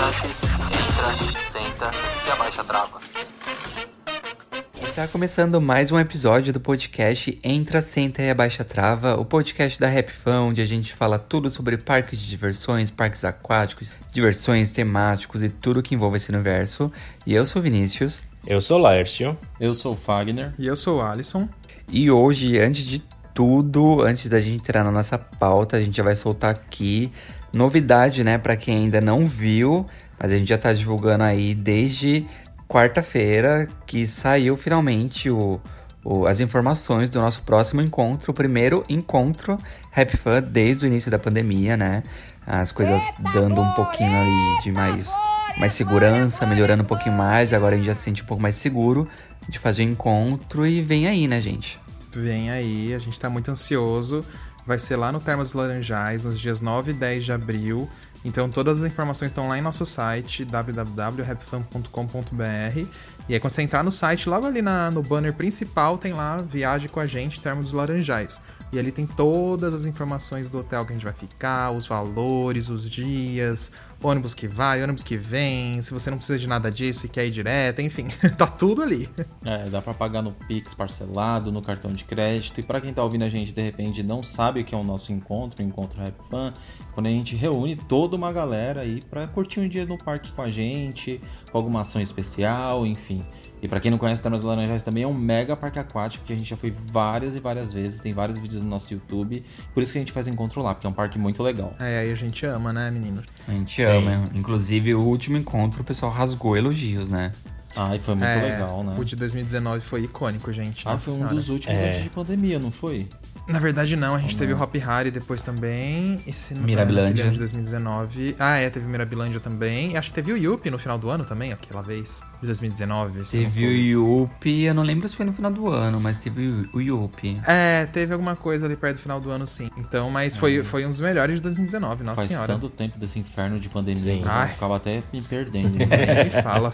Visitantes, entra, senta e abaixa a trava. Está começando mais um episódio do podcast Entra, Senta e Abaixa a Trava, o podcast da Rap onde a gente fala tudo sobre parques de diversões, parques aquáticos, diversões temáticos e tudo que envolve esse universo. E eu sou Vinícius. Eu sou Lércio. Eu sou o Fagner. E eu sou o Alisson. E hoje, antes de tudo, antes da gente entrar na nossa pauta, a gente já vai soltar aqui novidade, né, para quem ainda não viu, mas a gente já tá divulgando aí desde quarta-feira que saiu finalmente o, o, as informações do nosso próximo encontro, o primeiro encontro Rap Fan desde o início da pandemia, né? As coisas dando um pouquinho ali de mais, mais segurança, melhorando um pouquinho mais, agora a gente já se sente um pouco mais seguro de fazer o encontro e vem aí, né, gente? Vem aí, a gente tá muito ansioso. Vai ser lá no Termas Laranjais, nos dias 9 e 10 de abril. Então todas as informações estão lá em nosso site, www.rapfan.com.br. E aí quando você entrar no site, logo ali na, no banner principal, tem lá Viagem com a gente, Termos dos Laranjais. E ali tem todas as informações do hotel que a gente vai ficar, os valores, os dias, ônibus que vai, ônibus que vem, se você não precisa de nada disso e quer ir direto, enfim, tá tudo ali. É, dá pra pagar no Pix parcelado, no cartão de crédito. E para quem tá ouvindo a gente de repente não sabe o que é o nosso encontro, o encontro Rap Fan, quando a gente reúne toda uma galera aí pra curtir um dia no parque com a gente, com alguma ação especial, enfim. E para quem não conhece Termas Laranjais também é um mega parque aquático que a gente já foi várias e várias vezes, tem vários vídeos no nosso YouTube. Por isso que a gente faz encontro lá, porque é um parque muito legal. É, aí a gente ama, né, menino? A gente Sim. ama. Inclusive, o último encontro o pessoal rasgou elogios, né? Ah, e foi muito é, legal, né? O de 2019 foi icônico, gente. Ah, foi um senhora. dos últimos é. antes de pandemia, não foi? Na verdade, não. A gente teve o Hop Harry depois também. Esse Mirabilândia. de 2019. Ah, é, teve Mirabilândia também. E acho que teve o Yuppie no final do ano também, aquela vez. De 2019. Teve o Yuppie. Eu não lembro se foi no final do ano, mas teve o Yuppie. É, teve alguma coisa ali perto do final do ano, sim. Então, mas foi, é. foi um dos melhores de 2019, nossa Faz senhora. tanto tempo desse inferno de pandemia. Eu acaba até me perdendo. Né? me fala.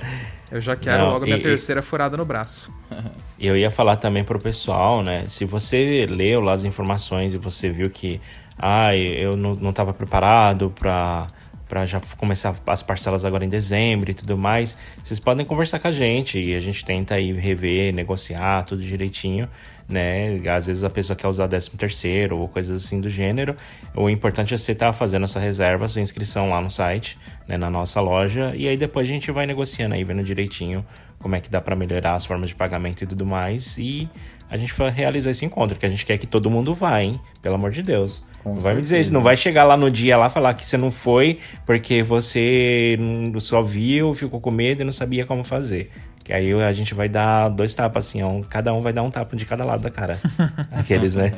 Eu já quero não, logo a minha e, terceira furada no braço. Eu ia falar também pro pessoal, né? Se você leu lá as informações e você viu que ah, eu não estava preparado para para já começar as parcelas agora em dezembro e tudo mais, vocês podem conversar com a gente e a gente tenta aí rever, negociar tudo direitinho, né? Às vezes a pessoa quer usar 13 terceiro ou coisas assim do gênero. O importante é você estar tá fazendo essa reserva, sua inscrição lá no site, né, na nossa loja, e aí depois a gente vai negociando aí, vendo direitinho como é que dá para melhorar as formas de pagamento e tudo mais e a gente vai realizar esse encontro, que a gente quer que todo mundo vá, hein? Pelo amor de Deus. Com não vai me dizer, não vai chegar lá no dia lá falar que você não foi porque você só viu, ficou com medo e não sabia como fazer. Que aí a gente vai dar dois tapas, assim, um, cada um vai dar um tapa de cada lado da cara. Aqueles, né?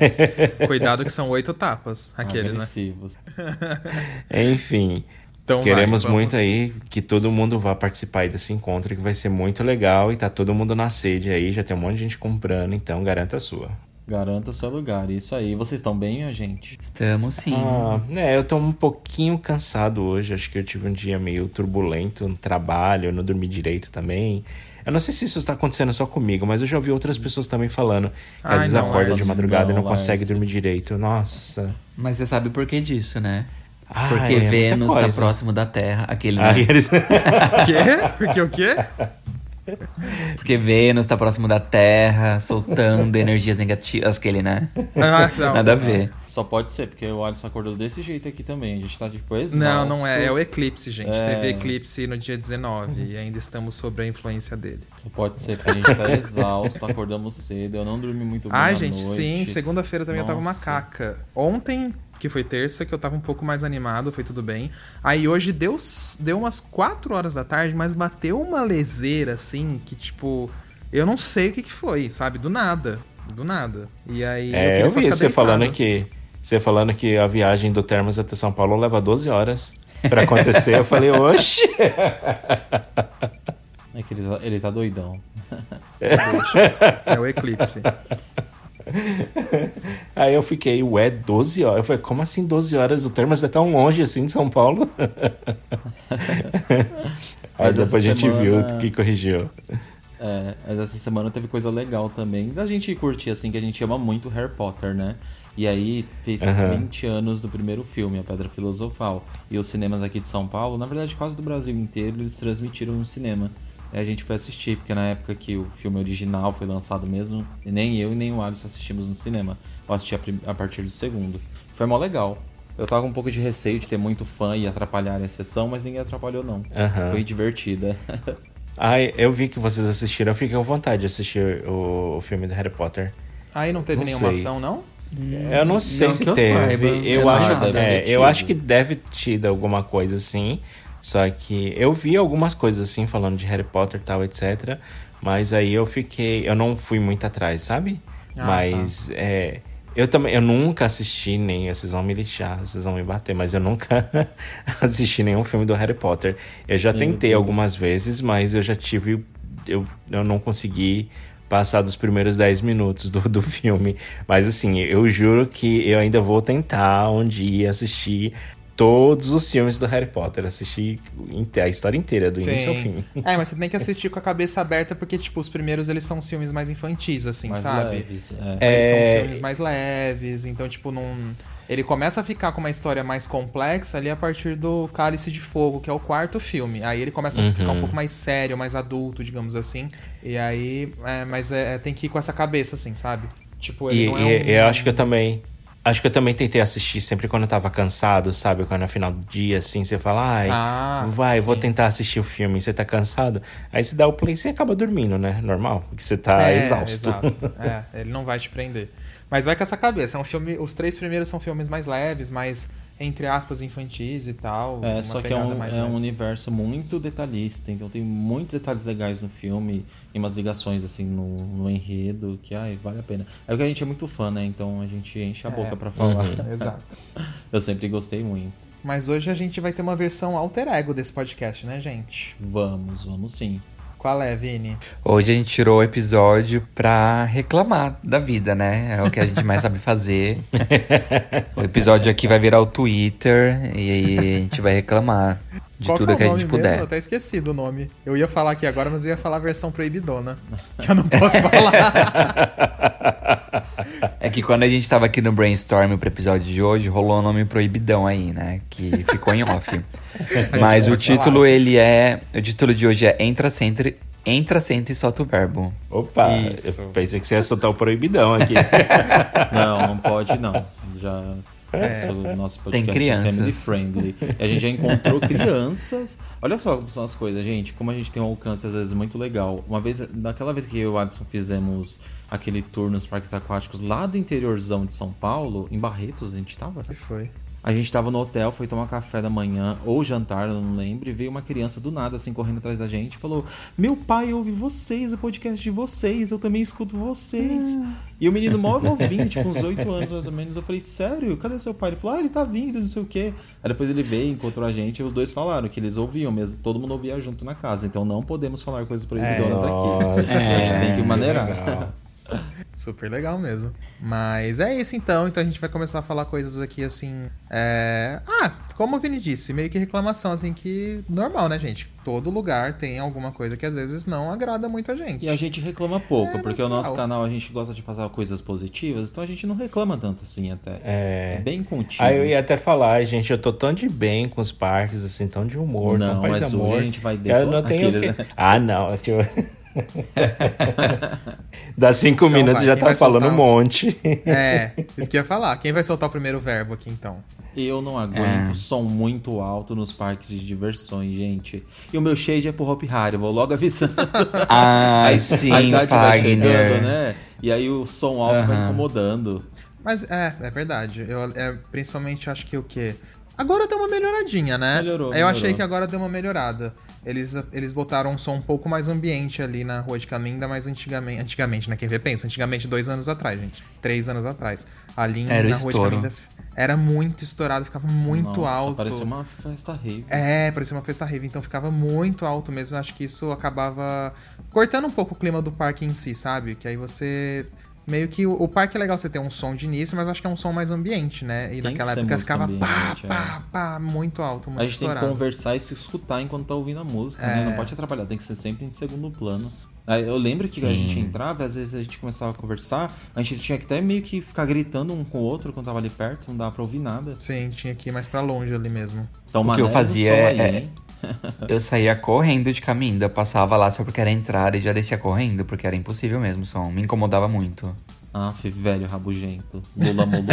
Cuidado que são oito tapas, aqueles, né? Enfim. Então Queremos muito aí que todo mundo vá participar aí desse encontro, que vai ser muito legal e tá todo mundo na sede aí, já tem um monte de gente comprando, então garanta a sua. Garanta seu lugar, isso aí. Vocês estão bem, a gente? Estamos sim. Ah, é, eu tô um pouquinho cansado hoje, acho que eu tive um dia meio turbulento no trabalho, eu não dormi direito também. Eu não sei se isso está acontecendo só comigo, mas eu já ouvi outras pessoas também falando que Ai, às vezes não, acorda de madrugada e não não, consegue dormir direito. Nossa. Mas você sabe por que disso, né? Ah, Porque é Vênus tá coisa. próximo da Terra. Aquele, Ah, eles... Quê? Porque o quê? Porque Vênus tá próximo da Terra, soltando energias negativas. Aquele, né? Ah, não. Nada a ver. Só pode ser, porque o Alisson acordou desse jeito aqui também. A gente tá tipo exausto. Não, não é. É o eclipse, gente. É. Teve eclipse no dia 19 e ainda estamos sob a influência dele. Só pode ser, porque a gente tá exausto, acordamos cedo, eu não dormi muito bem Ai, gente, noite. sim. Segunda-feira também eu tava Nossa. macaca. Ontem, que foi terça, que eu tava um pouco mais animado, foi tudo bem. Aí hoje deu, deu umas 4 horas da tarde, mas bateu uma leseira, assim, que tipo... Eu não sei o que que foi, sabe? Do nada. Do nada. E aí... É, eu só vi você falando que você falando que a viagem do Termas até São Paulo leva 12 horas pra acontecer. eu falei, oxe. É que ele tá, ele tá doidão. É o eclipse. Aí eu fiquei, ué, 12 horas. Eu falei, como assim 12 horas? O Termas é tão longe assim de São Paulo? Aí depois a gente viu semana- que corrigiu. É, mas essa semana teve coisa legal também. Da gente curtir, assim, que a gente ama muito Harry Potter, né? E aí fez Aham. 20 anos do primeiro filme, A Pedra Filosofal. E os cinemas aqui de São Paulo, na verdade quase do Brasil inteiro, eles transmitiram no cinema. A gente foi assistir, porque na época que o filme original foi lançado mesmo, nem eu e nem o Alisson assistimos no cinema. Eu assisti a, a partir do segundo. Foi mó legal. Eu tava com um pouco de receio de ter muito fã e atrapalhar a sessão, mas ninguém atrapalhou não. Aham. Foi divertida. Ai, eu vi que vocês assistiram, eu fiquei com vontade de assistir o, o filme do Harry Potter. Aí não teve Não nenhuma sei. ação, não? Eu não sei não se que eu teve. saiba. eu, Eu acho, é, eu acho que deve ter tido alguma coisa assim. Só que eu vi algumas coisas assim, falando de Harry Potter e tal, etc. Mas aí eu fiquei. Eu não fui muito atrás, sabe? Ah, mas é. Eu também, eu nunca assisti nem, vocês vão me lixar, vocês vão me bater, mas eu nunca assisti nenhum filme do Harry Potter. Eu já Meu tentei Deus. algumas vezes, mas eu já tive, eu, eu não consegui passar dos primeiros 10 minutos do, do filme. Mas assim, eu juro que eu ainda vou tentar um dia assistir todos os filmes do Harry Potter, assistir inte- a história inteira, do início ao fim. É, mas você tem que assistir com a cabeça aberta, porque, tipo, os primeiros eles são os filmes mais infantis, assim, Mais sabe? leves, é. Eles É. são filmes mais leves, então, tipo, não. Ele começa a ficar com uma história mais complexa ali a partir do Cálice de Fogo, que é o quarto filme. Aí ele começa a ficar um Uhum. pouco mais sério, mais adulto, digamos assim. E aí. É, mas é, tem que ir com essa cabeça, assim, sabe? Tipo, ele E, não é e- um... eu acho que eu também. Acho que eu também tentei assistir sempre quando eu tava cansado, sabe? Quando no final do dia, assim, você fala, ai, Ah, vai, vou sim. tentar assistir o filme, você tá cansado. Aí você dá o play e você acaba dormindo, né? Normal, porque você tá É, exausto. Exato. É, ele não vai te prender. Mas vai com essa cabeça. É um filme. Os três primeiros são filmes mais leves, mais, entre aspas, infantis e tal. É, uma só que é um, mais é um universo muito detalhista, então tem muitos detalhes legais no filme e umas ligações assim no, no enredo que ai, vale a pena. É porque a gente é muito fã, né? Então a gente enche a É. boca pra falar. Exato. Eu sempre gostei muito. Mas hoje a gente vai ter uma versão alter ego desse podcast, né, gente? Vamos, vamos sim. Qual é, Vini? Hoje a gente tirou o episódio pra reclamar da vida, né? É o que a gente mais sabe fazer. o episódio aqui vai virar o Twitter e aí a gente vai reclamar de Qual tudo que, que, é o a gente mesmo? puder. Eu até esqueci do nome. Eu ia falar aqui agora, mas eu ia falar a versão proibidona. Que eu não posso falar. É que quando a gente tava aqui no brainstorm pro episódio de hoje, rolou um nome proibidão aí, né? Que ficou em off. Mas o pode título, falar. ele é. O título de hoje é Entra Centro, Entra Centro e Solta o Verbo. Opa, Isso. eu pensei que você ia soltar o proibidão aqui. Não, não pode não. Já É. o nosso Tem podcast é crianças. family friendly. E a gente já encontrou crianças. Olha só como são as coisas, gente. Como a gente tem um alcance às vezes muito legal. Uma vez, daquela vez que eu e o Adson fizemos aquele tour nos parques aquáticos lá do interiorzão de São Paulo, em Barretos a gente tava. que foi? A gente tava no hotel, foi tomar café da manhã ou jantar, eu não lembro, e veio uma criança do nada, assim, correndo atrás da gente e falou: Meu pai ouve vocês, o podcast de vocês, eu também escuto vocês. E o menino mó novinho, tipo, uns 8 anos mais ou menos. Eu falei: Sério? Cadê seu pai? Ele falou: Ah, ele tá vindo, não sei o quê. Aí depois ele veio, encontrou a gente, e os dois falaram que eles ouviam mesmo, todo mundo ouvia junto na casa. Então não podemos falar coisas proibidonas aqui. a gente tem que maneirar. legal. Super legal mesmo. Mas é isso então. Então a gente vai começar a falar coisas aqui assim. É... Ah, como o Vini disse, meio que reclamação, assim, que normal, né, gente? Todo lugar tem alguma coisa que às vezes não agrada muito a gente. E a gente reclama pouco, É, porque o nosso canal a gente gosta de passar coisas positivas, então a gente não reclama tanto assim até. É. Bem contigo. Aí eu ia até falar, gente, eu tô tão de bem com os parques, assim, tão de humor, Não, tão paz mas de hoje amor. a gente vai Eu detonar não tenho o aqueles, que... né? Ah, não. Tipo... Dá cinco Então minutos vai, já tá vai falando um monte. É, isso que ia falar. Quem vai soltar o primeiro verbo aqui então? Eu não aguento É. som muito alto nos parques de diversões, gente. E o meu shade é pro Hop Harry, vou logo avisando. Ai, a sim, idade vai chegando, Fagner. né? E aí o som alto vai Aham. incomodando. Mas é, é verdade. Eu é, principalmente acho que o quê? Agora deu uma melhoradinha, né? Melhorou, Eu melhorou. achei que agora deu uma melhorada. Eles, eles botaram um som um pouco mais ambiente ali na Rua de Caminda, mas antigamente. Antigamente, né? Quem vê pensa, antigamente dois anos atrás, gente. Três anos atrás. Ali Era na Rua de. Caminda era muito estourado, ficava muito Nossa, alto. Parecia uma festa rave. É, parecia uma festa rave, então ficava muito alto mesmo. Acho que isso acabava cortando um pouco o clima do parque em si, sabe? Que aí você. Meio que o, o parque é legal você ter um som de início, mas acho que é um som mais ambiente, né? E Tem que naquela época ficava pá, ambiente, é. pá, pá, muito alto, muito A gente tem que estourado. conversar e se escutar enquanto tá ouvindo a música, É. né? Não pode atrapalhar, tem que ser sempre em segundo plano. Eu lembro que a Sim. gente entrava, às vezes a gente começava a conversar, a gente tinha que até meio que ficar gritando um com o outro quando tava ali perto, não dava pra ouvir nada. Sim, tinha que ir mais pra longe ali mesmo. Então, O que eu fazia é- aí, é-? Eu saía correndo de caminho, passava lá só porque era entrar e já descia correndo, porque era impossível mesmo o som. Me incomodava muito. Aff, velho rabugento. Lula molusco.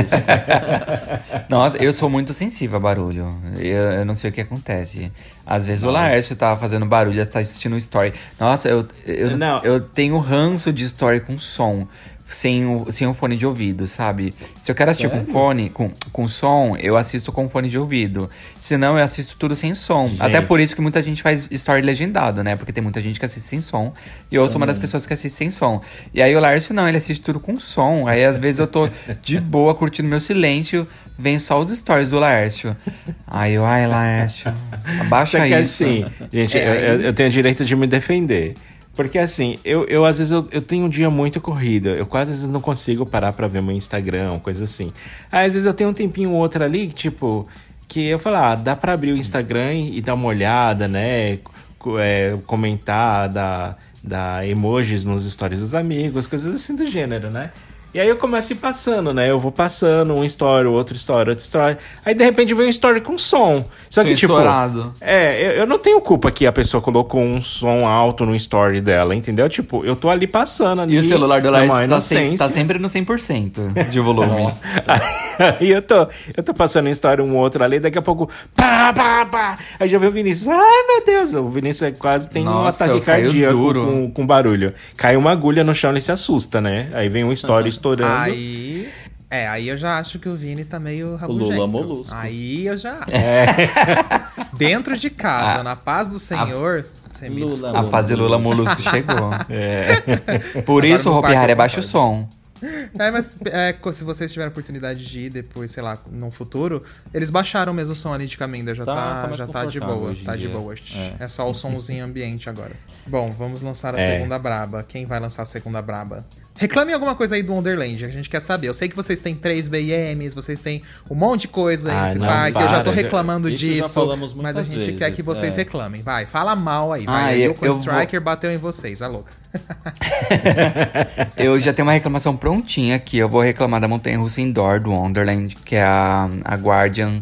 Nossa, eu sou muito sensível a barulho. Eu, eu não sei o que acontece. Às vezes o Laércio tá fazendo barulho, tá assistindo um story. Nossa, eu, eu, Não. eu tenho ranço de story com som. Sem o, sem o fone de ouvido, sabe? Se eu quero assistir com Sério? fone, com, com som, eu assisto com fone de ouvido. Senão, eu assisto tudo sem som. Até por isso que muita gente faz story legendado, né? Porque tem muita gente que assiste sem som. E eu sou uma das pessoas que assiste sem som. E aí o Lárcio não, ele assiste tudo com som. Aí às vezes eu tô de boa, curtindo meu silêncio, vem só os stories do Laércio. Aí eu, ai, Laércio, abaixa que isso. assim, gente, É, eu, eu- tenho direito de me defender. Porque assim, eu, eu às vezes eu, eu tenho um dia muito corrido. Eu quase às vezes não consigo parar pra ver meu Instagram, coisa assim. Aí às vezes eu tenho um tempinho ou outro ali, tipo, que eu falo, ah, dá pra abrir o Instagram e, e dar uma olhada, né? É, comentar, dar, dar emojis nos stories dos amigos, coisas assim do gênero, né? E aí eu começo a ir passando, né? Eu vou passando um story, outro story, outro story. Aí de repente vem um story com som. Só Som que, tipo. estourado. É, eu, eu não tenho culpa que a pessoa colocou um som alto no story dela, entendeu? Tipo, eu tô ali passando ali. E o celular maior tá, sem- tá sempre no 100% de volume. Nossa. Aí eu tô, eu tô passando em história um outro ali, daqui a pouco, pá, pá, pá. Aí já vê o Vinícius, ai meu Deus, o Vinícius quase tem um Nossa, ataque eu caio cardíaco duro. com, com barulho. Cai uma agulha no chão, ele se assusta, né? Aí vem um story estourando. Aí. É, aí eu já acho que o Vini tá meio rabugento. Lula molusco. Aí eu já. É. Dentro de casa, na paz do Senhor. você me Lula. A fase Lula Molusco chegou. É. Por Agora isso o Hopi é baixo concordo. som. É, mas é, se vocês tiverem a oportunidade de ir depois, sei lá, no futuro, eles baixaram mesmo o som ali de Caminda, já Tá- tá, tá já tá de boa, tá de boa. É. É. só o somzinho ambiente agora. Bom, vamos lançar a É. segunda braba. Quem vai lançar a segunda braba? Reclame alguma coisa aí do Wonderland, a gente quer saber. Eu sei que vocês têm três BMs, vocês têm um monte de coisa aí Ah, nesse não, parque, eu já tô para, já- reclamando isso já disso, falamos mas a gente quer que vezes, vocês é. reclamem. Vai, fala mal aí, vai. Ah, aí eu- o eu vou- Striker bateu em vocês, a louca. Eu já tenho uma reclamação prontinha aqui. Eu vou reclamar da montanha russa indoor do Wonderland, que é a, a Guardian,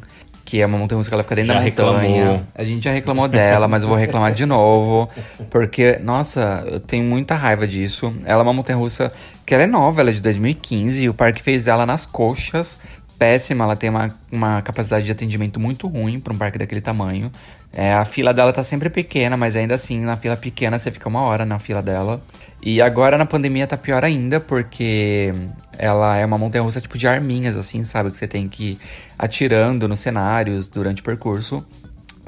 que é uma montanha russa que ela fica dentro Já da montanha. reclamou. A gente já reclamou dela, mas eu vou reclamar de novo. Porque, nossa, eu tenho muita raiva disso. Ela é uma montanha russa que ela é nova, ela é de 2015, e o parque fez ela nas coxas. Péssima, ela tem uma, uma capacidade de atendimento muito ruim para um parque daquele tamanho. É, a fila dela tá sempre pequena, mas ainda assim, na fila pequena você fica uma hora na fila dela. E agora na pandemia tá pior ainda, porque ela é uma montanha russa tipo de arminhas, assim, sabe? Que você tem que ir atirando nos cenários durante o percurso.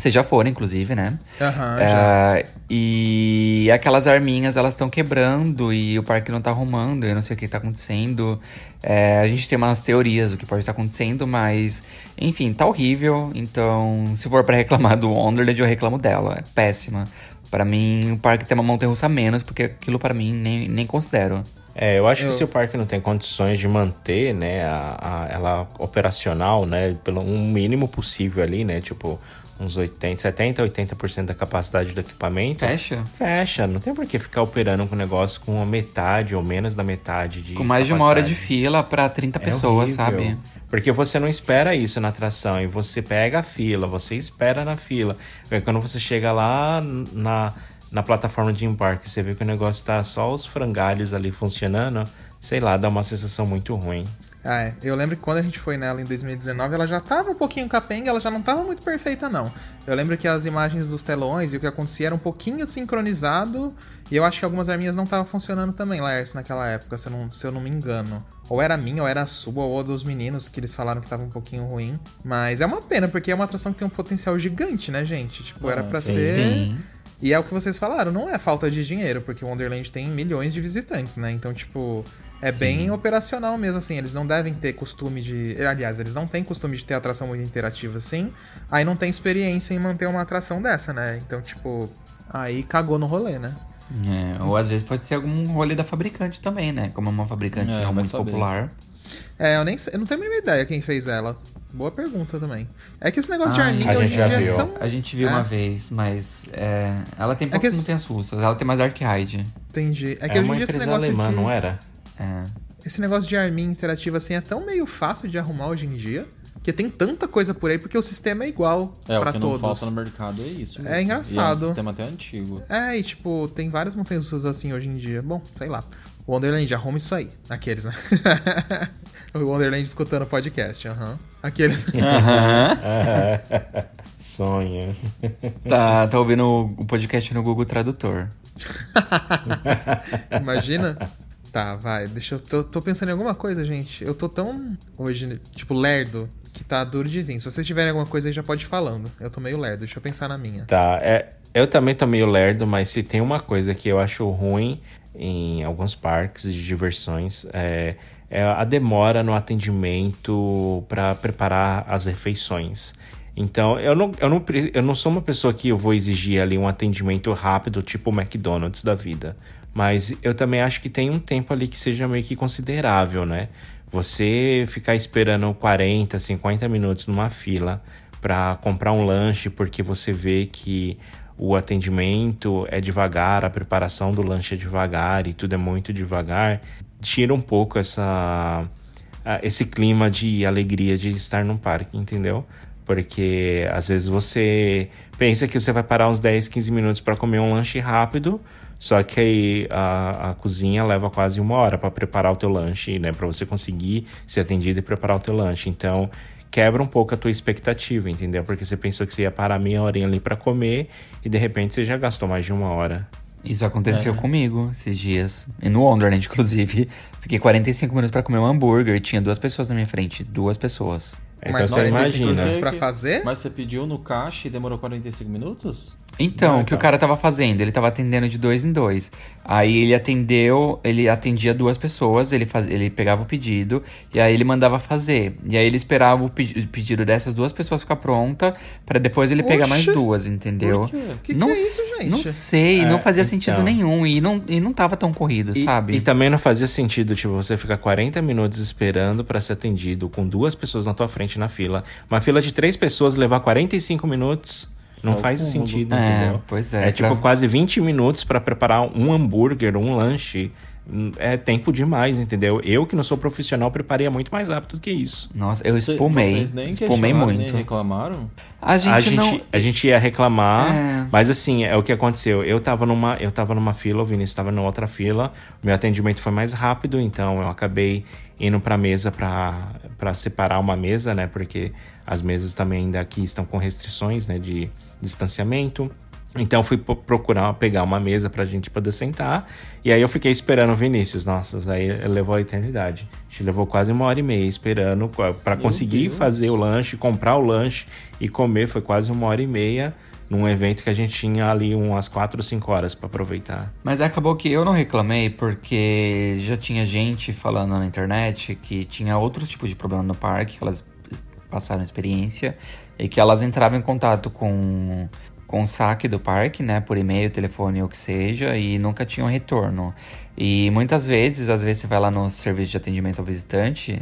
Vocês já foram, inclusive, né? Aham, É, e aquelas arminhas, elas estão quebrando e o parque não tá arrumando, eu não sei o que tá acontecendo. É, a gente tem umas teorias do que pode estar acontecendo, mas... Enfim, tá horrível. Então, se for pra reclamar do Wonderland, eu reclamo dela. É péssima. Pra mim, o parque tem uma montanha-russa menos, porque aquilo pra mim nem, nem considero. É, eu acho Eu- que se o parque não tem condições de manter, né, a, a- ela operacional, né, pelo um mínimo possível ali, né, tipo uns 80, 70, 80% da capacidade do equipamento. Fecha? Fecha, não tem por que ficar operando com o negócio com a metade ou menos da metade de Com mais de uma hora de capacidade. fila pra 30 É pessoas, horrível. sabe? Porque você não espera isso na atração e você pega a fila, você espera na fila. Aí quando você chega lá na, na plataforma de embarque, você vê que o negócio tá só os frangalhos ali funcionando, sei lá, dá uma sensação muito ruim. Ah, é. Eu lembro que quando a gente foi nela em 2019, ela já tava um pouquinho capenga, ela já não tava muito perfeita, não. Eu lembro que as imagens dos telões e o que acontecia era um pouquinho sincronizado, e eu acho que algumas arminhas não estavam funcionando também, Lars, naquela época, se eu, não, se eu não me engano. Ou era minha, ou era a sua, ou a dos meninos, que eles falaram que tava um pouquinho ruim. Mas é uma pena, porque é uma atração que tem um potencial gigante, né, gente? Tipo, era pra sim. ser... Sim. E é o que vocês falaram, não é falta de dinheiro, porque o Wonderland tem milhões de visitantes, né? Então, tipo, é bem operacional mesmo, assim. Eles não devem ter costume de. Aliás, eles não têm costume de ter atração muito interativa assim. Aí não tem experiência em manter uma atração dessa, né? Então, tipo, aí cagou no rolê, né? É, ou às vezes pode ser algum rolê da fabricante também, né? Como é uma fabricante É, não vai muito saber. popular. É, eu nem sei, eu não tenho a mínima ideia quem fez ela. Boa pergunta também. É que esse negócio de arminha a hoje gente em já dia viu. é tão. A gente viu É. uma vez, mas é, ela tem que poucas esse- montanhas russas. Ela tem mais Dark Ride. Entendi. É É, que hoje uma em dia esse empresa negócio alemã, de... não era? É. Esse negócio de arminha interativa assim é tão meio fácil de arrumar hoje em dia. Porque tem tanta coisa por aí, porque o sistema é igual É, pra o que todos. não falta no mercado é isso. É engraçado. E é um sistema até antigo. É, e tipo, tem várias montanhas russas assim hoje em dia. Bom, sei lá. O Wonderland, arruma isso aí. Aqueles, né? o Wonderland escutando o podcast, aham. Aqueles. Aham. Sonha. tá, tá ouvindo o podcast no Google Tradutor. Imagina. Tá, vai. Deixa eu. Tô, tô pensando em alguma coisa, gente. Eu tô tão. Hoje, tipo, lerdo. Que tá duro de vir. Se vocês tiverem alguma coisa aí, já pode ir falando. Eu tô meio lerdo. Deixa eu pensar na minha. Tá, é, eu também tô meio lerdo, mas se tem uma coisa que eu acho ruim em alguns parques de diversões, é, é a demora no atendimento para preparar as refeições. Então, eu não, eu, não, eu não sou uma pessoa que eu vou exigir ali um atendimento rápido, tipo o McDonald's da vida. Mas eu também acho que tem um tempo ali que seja meio que considerável, né? Você ficar esperando 40, 50 minutos numa fila para comprar um lanche porque você vê que o atendimento é devagar, a preparação do lanche é devagar e tudo é muito devagar, tira um pouco essa esse clima de alegria de estar num parque, entendeu? Porque às vezes você pensa que você vai parar uns 10, 15 minutos para comer um lanche rápido, só que aí a, a cozinha leva quase uma hora para preparar o teu lanche, né? Para você conseguir ser atendido e preparar o teu lanche. Então quebra um pouco a tua expectativa, entendeu? Porque você pensou que você ia parar meia horinha ali para comer e de repente você já gastou mais de uma hora. Isso aconteceu comigo esses dias. E no Wonderland, inclusive. Fiquei 45 minutos pra comer um hambúrguer e tinha duas pessoas na minha frente. Duas pessoas. Então Mas você 45 imagina. minutos pra fazer? Mas você pediu no caixa e demorou 45 minutos? Então, o que o então. cara tava fazendo? Ele tava atendendo de dois em dois. Aí ele atendeu, ele atendia duas pessoas, ele, faz, ele pegava o pedido e aí ele mandava fazer. E aí ele esperava o, o pedido dessas duas pessoas ficar pronta pra depois ele pegar mais Oxe, duas, entendeu? por quê? Que que não, é isso, gente? não sei, É, não fazia sentido então. nenhum e não, e não tava tão corrido, E, sabe? e também não fazia sentido, tipo, você ficar 40 minutos esperando pra ser atendido com duas pessoas na tua frente na fila. Uma fila de três pessoas levar 45 minutos não É faz sentido, É, entendeu? pois é, É tipo pra- quase 20 minutos pra preparar um hambúrguer, um lanche. Hum, É tempo demais, entendeu? Eu que não sou profissional preparia muito mais rápido do que isso. Nossa, eu espumei. Vocês nem espumei muito. nem reclamaram? A gente, a, gente, não. a gente ia reclamar, É. mas assim, é o que aconteceu. Eu tava numa, eu tava numa fila, o Vinícius tava numa outra fila. Meu atendimento foi mais rápido, então eu acabei indo pra mesa pra pra separar uma mesa, né? Porque as mesas também ainda aqui estão com restrições, né? De distanciamento. Então fui procurar pegar uma mesa pra gente poder sentar. E aí eu fiquei esperando o Vinícius. Nossa, aí levou a eternidade. A gente levou quase uma hora e meia esperando para conseguir fazer o lanche, comprar o lanche e comer. Foi quase uma hora e meia num evento que a gente tinha ali umas 4 ou 5 horas para aproveitar. Mas acabou que eu não reclamei porque já tinha gente falando na internet que tinha outros tipos de problema no parque, que elas passaram experiência e que elas entravam em contato com com o saque do parque, né, por e-mail, telefone ou que seja, e nunca tinham retorno. E muitas vezes, às vezes você vai lá no serviço de atendimento ao visitante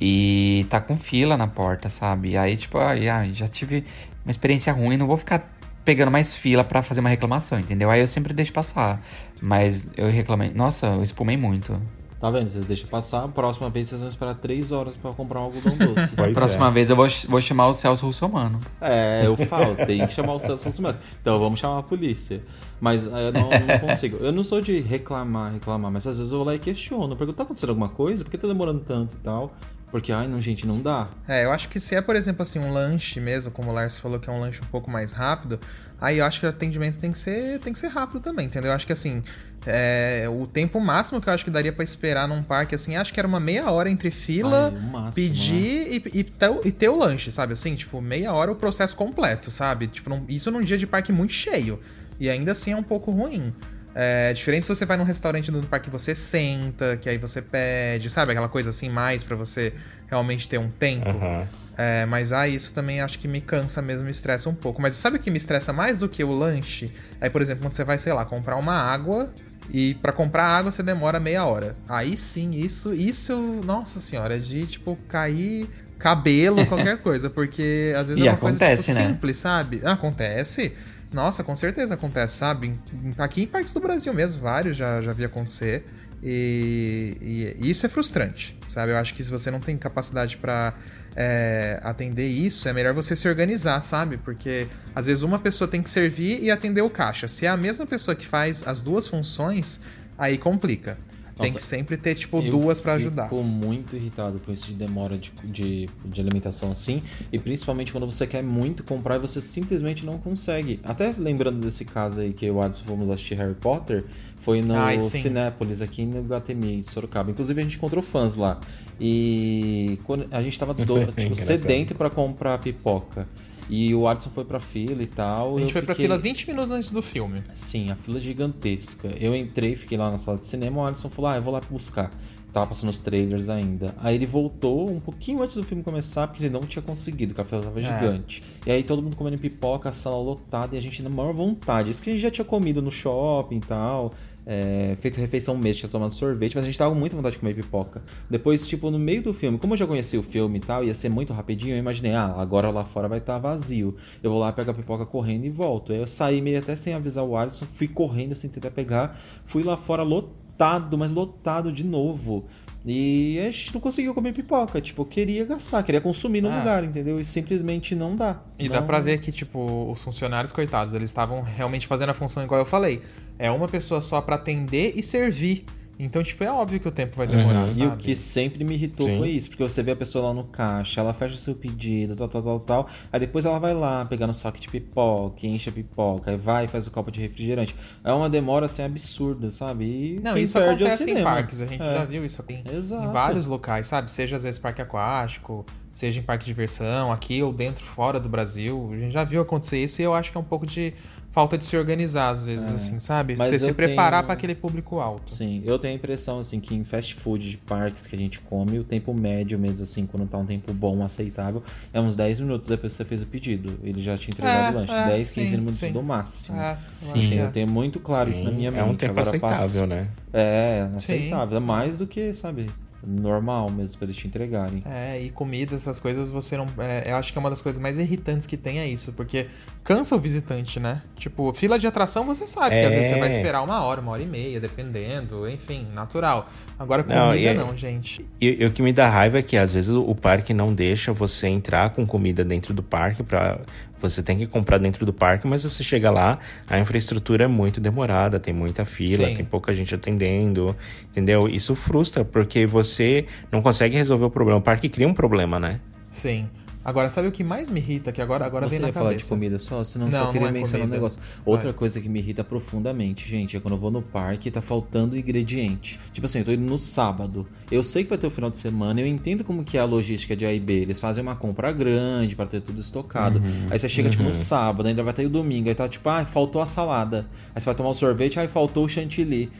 e tá com fila na porta, sabe? E aí, tipo, ai, já tive uma experiência ruim, não vou ficar pegando mais fila para fazer uma reclamação, entendeu? Aí eu sempre deixo passar. Mas eu reclamei, nossa, eu espumei muito. Tá vendo? Vocês deixam passar, próxima vez vocês vão esperar três horas para comprar um algodão doce. próxima é. vez eu vou, vou chamar o Celso Russomano. É, eu falo, tem que chamar o Celso Russomano. Então vamos chamar a polícia. Mas eu não, não, consigo. Eu não sou de reclamar, reclamar, mas às vezes eu vou lá e questiono. Pergunto, tá acontecendo alguma coisa? Por que tá demorando tanto e tal? Porque, ai, não, gente, não dá. É, eu acho que se é, por exemplo, assim, um lanche mesmo, como o Lars falou que é um lanche um pouco mais rápido, aí eu acho que o atendimento tem que ser, tem que ser rápido também, entendeu? Eu acho que assim, é, o tempo máximo que eu acho que daria para esperar num parque, assim, acho que era uma meia hora entre fila, Ai, máximo, pedir né? e, e, ter, e, ter, o lanche, sabe? Assim, tipo, meia hora o processo completo, sabe? Tipo, não, isso num dia de parque muito cheio. E ainda assim é um pouco ruim. É diferente se você vai num restaurante no parque você senta, que aí você pede, sabe? Aquela coisa assim mais para você realmente ter um tempo. Uhum. É, mas ah, isso também acho que me cansa mesmo, me estressa um pouco. Mas sabe o que me estressa mais do que o lanche? Aí, por exemplo, quando você vai, sei lá, comprar uma água e para comprar água você demora meia hora. Aí sim, isso, isso, nossa senhora, é de tipo cair cabelo, qualquer coisa, porque às vezes e é uma acontece, coisa tipo, né? simples, sabe? Acontece. Nossa, com certeza acontece, sabe? Aqui em parques do Brasil mesmo, vários já, já vi acontecer. E, e, e isso é frustrante, sabe? Eu acho que se você não tem capacidade para é, atender isso, é melhor você se organizar, sabe? Porque às vezes uma pessoa tem que servir e atender o caixa. Se é a mesma pessoa que faz as duas funções, aí complica. Tem que sempre ter, tipo, duas para ajudar. Eu muito irritado com isso de demora de, de, de, alimentação assim. E principalmente quando você quer muito comprar e você simplesmente não consegue. Até lembrando desse caso aí que eu e o Adson fomos assistir Harry Potter, foi no Ai, Cinépolis, aqui no Guatemi, de Sorocaba. Inclusive a gente encontrou fãs lá. E quando a gente tava do, tipo, sedento para comprar pipoca. E o Adson foi pra fila e tal. A gente foi fiquei... pra fila 20 minutos antes do filme. Sim, a fila gigantesca. Eu entrei, fiquei lá na sala de cinema, o Adson falou: Ah, eu vou lá buscar. Tava passando os trailers ainda. Aí ele voltou um pouquinho antes do filme começar, porque ele não tinha conseguido, porque a fila tava é. gigante. E aí todo mundo comendo pipoca, a sala lotada, e a gente na maior vontade. Isso que a gente já tinha comido no shopping e tal é, feito refeição mesmo, tinha tomado sorvete, mas a gente tava com muita vontade de comer pipoca. Depois, tipo, no meio do filme, como eu já conhecia o filme e tal, ia ser muito rapidinho, eu imaginei, ah, agora lá fora vai estar tá vazio. Eu vou lá pegar a pipoca correndo e volto. Aí eu saí meio até sem avisar o Alisson, fui correndo sem tentar pegar, fui lá fora lotado, mas lotado de novo. E a gente não conseguiu comer pipoca. Tipo, eu queria gastar, queria consumir no ah. lugar, entendeu? E simplesmente não dá. E não... dá pra ver que, tipo, os funcionários, coitados, eles estavam realmente fazendo a função igual eu falei. É uma pessoa só para atender e servir. Então, tipo, é óbvio que o tempo vai demorar, uhum. E o que sempre me irritou Sim. foi isso, porque você vê a pessoa lá no caixa, ela fecha o seu pedido, tal, tal, tal, tal, aí depois ela vai lá, pegando o saco de pipoca, enche a pipoca, aí vai e faz o copo de refrigerante. É uma demora, assim, absurda, sabe? E Não, isso perde acontece em parques, a gente é. já viu isso aqui. Exato. Em vários locais, sabe? Seja, às vezes, parque aquático, seja em parque de diversão, aqui ou dentro, fora do Brasil. A gente já viu acontecer isso e eu acho que é um pouco de falta de se organizar às vezes, é. assim, sabe? Mas Você se preparar tenho... para aquele público alto. Sim, eu tenho a impressão, assim, que em fast food de parques que a gente come, o tempo médio mesmo, assim, quando tá um tempo bom, aceitável, é uns 10 minutos depois que você fez o pedido. Ele já te entregado é, o lanche. É, 10, 15 sim, minutos sim. no máximo. É, sim, assim, eu tenho muito claro sim, isso na minha mente. É um tempo Agora aceitável, passo... né? É, aceitável. É mais do que, sabe, normal mesmo pra eles te entregarem. É, e comida, essas coisas, você não. É, eu acho que é uma das coisas mais irritantes que tem é isso, porque cansa o visitante, né? Tipo, fila de atração você sabe, é... que às vezes você vai é. esperar uma hora, uma hora e meia, dependendo, enfim, natural. Agora comida não, e, não gente. E, o que me dá raiva é que às vezes o, o parque não deixa você entrar com comida dentro do parque para você tem que comprar dentro do parque, mas você chega lá, a infraestrutura é muito demorada, tem muita fila, Sim. tem pouca gente atendendo, entendeu? Isso frustra, porque você não consegue resolver o problema. O parque cria um problema, né? Sim. Agora, sabe o que mais me irrita? Que agora, agora Você vem na ia falar de cabeça. comida só, senão Não, só não queria é mencionar um comida. negócio. Outra Vai. coisa que me irrita profundamente, gente, é quando eu vou no parque e tá faltando ingrediente. Tipo assim, eu tô indo no sábado. Eu sei que vai ter o final de semana, eu entendo como que é a logística de A e B. Eles fazem uma compra grande pra ter tudo estocado. Uhum. Aí você chega, tipo, no sábado, ainda vai ter o domingo. Aí tá tipo, ah, faltou a salada. Aí você vai tomar o sorvete, aí faltou o chantilly.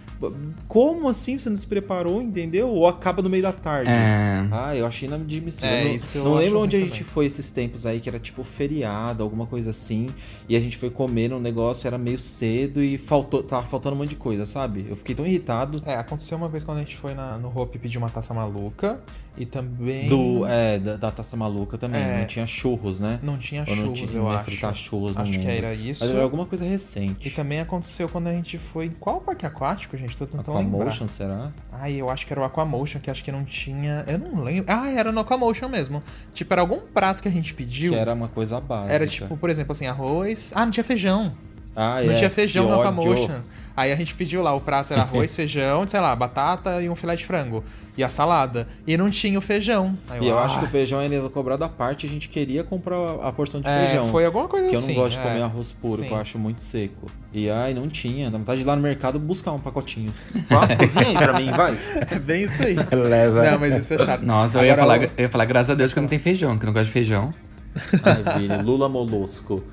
Como assim você não se preparou, entendeu? Ou acaba no meio da tarde? É. Ah, eu achei inadmissível. É, Eu não- não lembro onde a gente foi esses tempos aí, que era tipo feriado, alguma coisa assim. E a gente foi comer um negócio, era meio cedo e faltou, tava faltando um monte de coisa, sabe? Eu fiquei tão irritado. É, aconteceu uma vez quando a gente foi na- no Hope pedir uma taça maluca. E também. Do, é, da, da taça maluca também. É. Não tinha churros, né? Não tinha Ou não churros, tinha- eu não ia acho. fritar churros, Acho que era isso. Mas era alguma coisa recente. E também aconteceu quando a gente foi. Qual parque aquático, gente? Tô tentando lembrar. Aquamotion, será? Ai, eu acho que era o Aquamotion, que acho que não tinha. Eu não lembro. Ah, era no Aquamotion mesmo. Tipo, era algum prato que a gente pediu. Que era uma coisa básica. Era tipo, por exemplo, assim, arroz. Ah, não tinha feijão. Ah, Não é, tinha feijão que ódio. Aquamotion. Aí a gente pediu lá, o prato era arroz, feijão, sei lá, batata e um filé de frango. E a salada. E não tinha o feijão. Aí E eu ah, acho que o feijão ele era cobrado à parte, a gente queria comprar a porção de é, feijão. Foi alguma coisa Que eu assim. não gosto de é. comer arroz puro, Sim. que eu acho muito seco. E ai, não tinha. Dá vontade de ir lá no mercado buscar um pacotinho. Fala, cozinha aí pra mim, vai. É bem isso aí. Leva. Não, mas isso é chato. Nossa, eu ia, Agora, falar, eu ia falar, graças a Deus que eu não tenho feijão, que eu não gosto de feijão. Ai, Vini, Lula Molusco.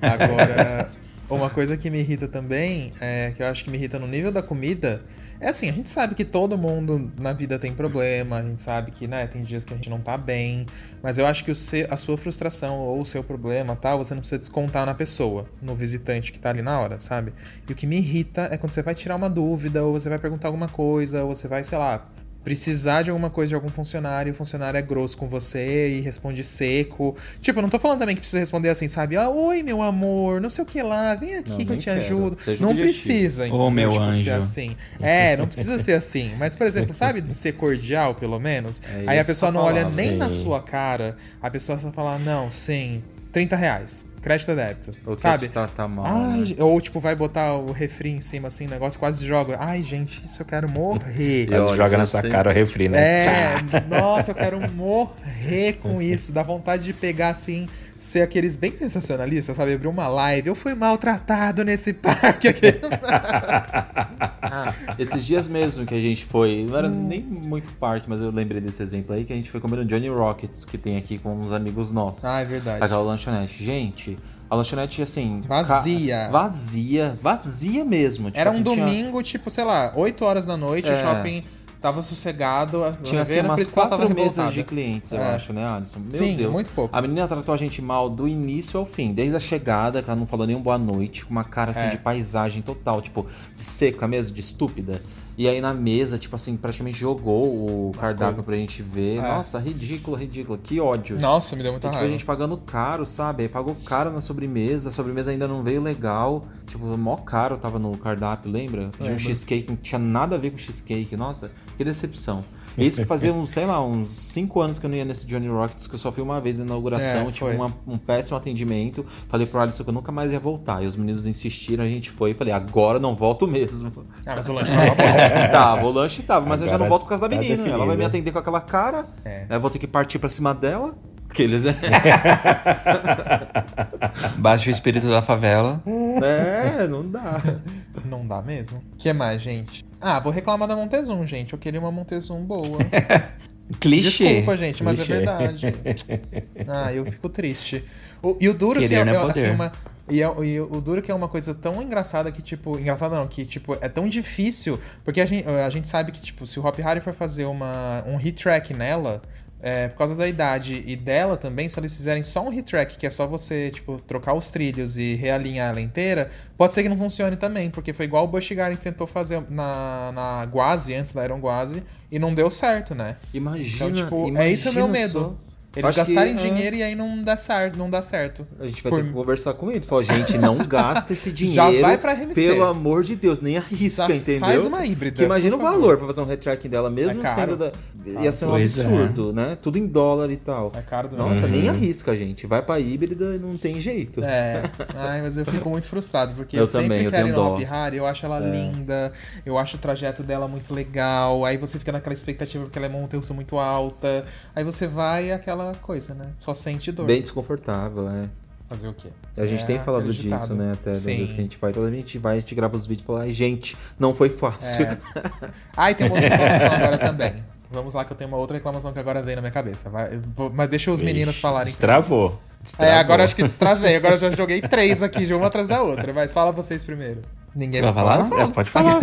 Agora, uma coisa que me irrita também, é, que eu acho que me irrita no nível da comida, é assim, a gente sabe que todo mundo na vida tem problema, a gente sabe que, né, tem dias que a gente não tá bem, mas eu acho que seu- a sua frustração ou o seu problema, tal, você não precisa descontar na pessoa, no visitante que tá ali na hora, sabe? E o que me irrita é quando você vai tirar uma dúvida, ou você vai perguntar alguma coisa, ou você vai, sei lá, precisar de alguma coisa de algum funcionário, e o funcionário é grosso com você e responde seco. Tipo, eu não tô falando também que precisa responder assim, sabe? Ah, oi, meu amor, não sei o que lá, vem aqui Não, que eu te quero. ajudo. Seja não precisa, Ô, entendeu? meu Tipo, ser anjo. assim. É, não precisa ser assim. Mas, por exemplo, sabe de ser cordial, pelo menos? É Aí a pessoa não olha nem na sua cara, a pessoa só fala, não, sim, 30 reais. Crédito ou débito. O que sabe? te trata mal, Ai, né? Ou tipo, vai botar o refri em cima, assim, o negócio quase joga. Ai, gente, isso eu quero morrer. Eu- Quase joga na sua cara o refri, né? É, nossa, eu quero morrer com isso. Dá vontade de pegar assim, ser aqueles bem sensacionalistas, sabe? Abrir uma live. Eu fui maltratado nesse parque aqui. Ah, esses dias mesmo que a gente foi, não era Hum. nem muito parte, mas eu lembrei desse exemplo aí, que a gente foi comer no Johnny Rockets, que tem aqui com uns amigos nossos. Ah, é verdade. Aquela lanchonete. Gente, a lanchonete, assim... Vazia. ca- Vazia. Vazia mesmo. Tipo Era um assim, tinha- domingo, tipo, sei lá, 8 horas da noite, É. o shopping tava sossegado. Tinha assim, umas quatro revoltada. de clientes, eu É. acho, né, Alisson? Meu Sim, Deus. muito pouco. A menina tratou a gente mal do início ao fim, desde a chegada, que ela não falou nem boa noite, com uma cara assim É. de paisagem total, tipo, de seca mesmo, de estúpida. E aí na mesa, tipo assim, praticamente jogou o cardápio coisas. pra gente ver. É. Nossa, ridículo, ridículo. Que ódio. Nossa, me deu E, muita tipo, a raiva. gente pagando caro, sabe? Aí pagou caro na sobremesa, a sobremesa ainda não veio legal. Tipo, mó caro tava no cardápio, lembra? Tinha um cheesecake, não tinha nada a ver com cheesecake. Nossa, que decepção. Isso que fazia, uns, sei lá, uns 5 anos que eu não ia nesse Johnny Rockets, que eu só fui uma vez na inauguração, É, tive uma- um péssimo atendimento. Falei pro Alisson que eu nunca mais ia voltar. E os meninos insistiram, a gente foi e falei, agora não volto mesmo. Ah, mas o lanche tava bom. tava, o lanche tava, mas eu já não Agora volto por causa da tá menina. Ela vai me atender com aquela cara, É. aí eu vou ter que partir pra cima dela. Aqueles, né? Baixa o espírito da favela. É, não dá. Não dá mesmo. O que mais, gente? Ah, vou reclamar da Montezum, gente. Eu queria uma Montezum boa. Clichê. Desculpa, gente, mas é Clichê. verdade. Ah, eu fico triste. O- e o duro que Querer é, não é é, assim, uma. E, é- e o duro que é uma coisa tão engraçada que, tipo. Engraçada não, que, tipo, é tão difícil. Porque a gente, a gente sabe que, tipo, se o Hop Harry for fazer uma, um hit track nela, é, por causa da idade e dela também, se eles fizerem só um hit track, que é só você, tipo, trocar os trilhos e realinhar ela inteira, pode ser que não funcione também, porque foi igual o Bush Gardens tentou fazer na, na Guazi, antes da Iron Guazi, e não deu certo, né? Imagina. Então, tipo, imagina é isso o meu medo. Eu Eles acho que, gastarem é, dinheiro e aí não dá certo, não dá certo. A gente vai Por- ter que conversar com ele. Falar, gente, não gasta esse dinheiro. Já vai pra RMC. Pelo amor de Deus, nem arrisca, Já entendeu? faz uma híbrida, Que imagina o favor. valor pra fazer um retracking dela, mesmo É sendo da. Ia ser um Pois é. absurdo, né? Tudo em dólar e tal. É caro do Nossa, mesmo nem jeito. arrisca, gente. Vai pra híbrida e não tem jeito. É, ai, mas eu fico muito frustrado, porque Eu eu, sempre também, eu quero ir dó. Hop Hari, eu acho ela linda, eu acho o trajeto dela muito legal, aí você fica naquela expectativa porque ela é uma montanha muito alta, aí você vai e aquela aquela coisa, né? Só sente dor. Bem desconfortável, é. Fazer o quê? A gente É tem falado acreditado. disso, né? Até das Sim. vezes que a gente vai, toda vez que a gente vai, a gente grava os vídeos e fala, ai, gente, não foi fácil. É. Ah, e tem uma outra reclamação agora também. Vamos lá que eu tenho uma outra reclamação que agora veio na minha cabeça. Vai, vou- mas deixa os meninos Ixi, falarem. Destravou. É, agora acho que destravei. Agora eu já joguei três aqui, de uma atrás da outra. Mas fala vocês primeiro. Ninguém Vai falar? É, pode falar.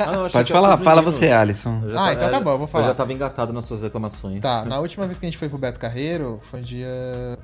Ah, não, achei Pode falar, fala você, Alisson. Ah, então tá bom, eu vou falar. Eu já tava engatado nas suas reclamações. Tá, na última vez que a gente foi pro Beto Carreiro, foi um dia.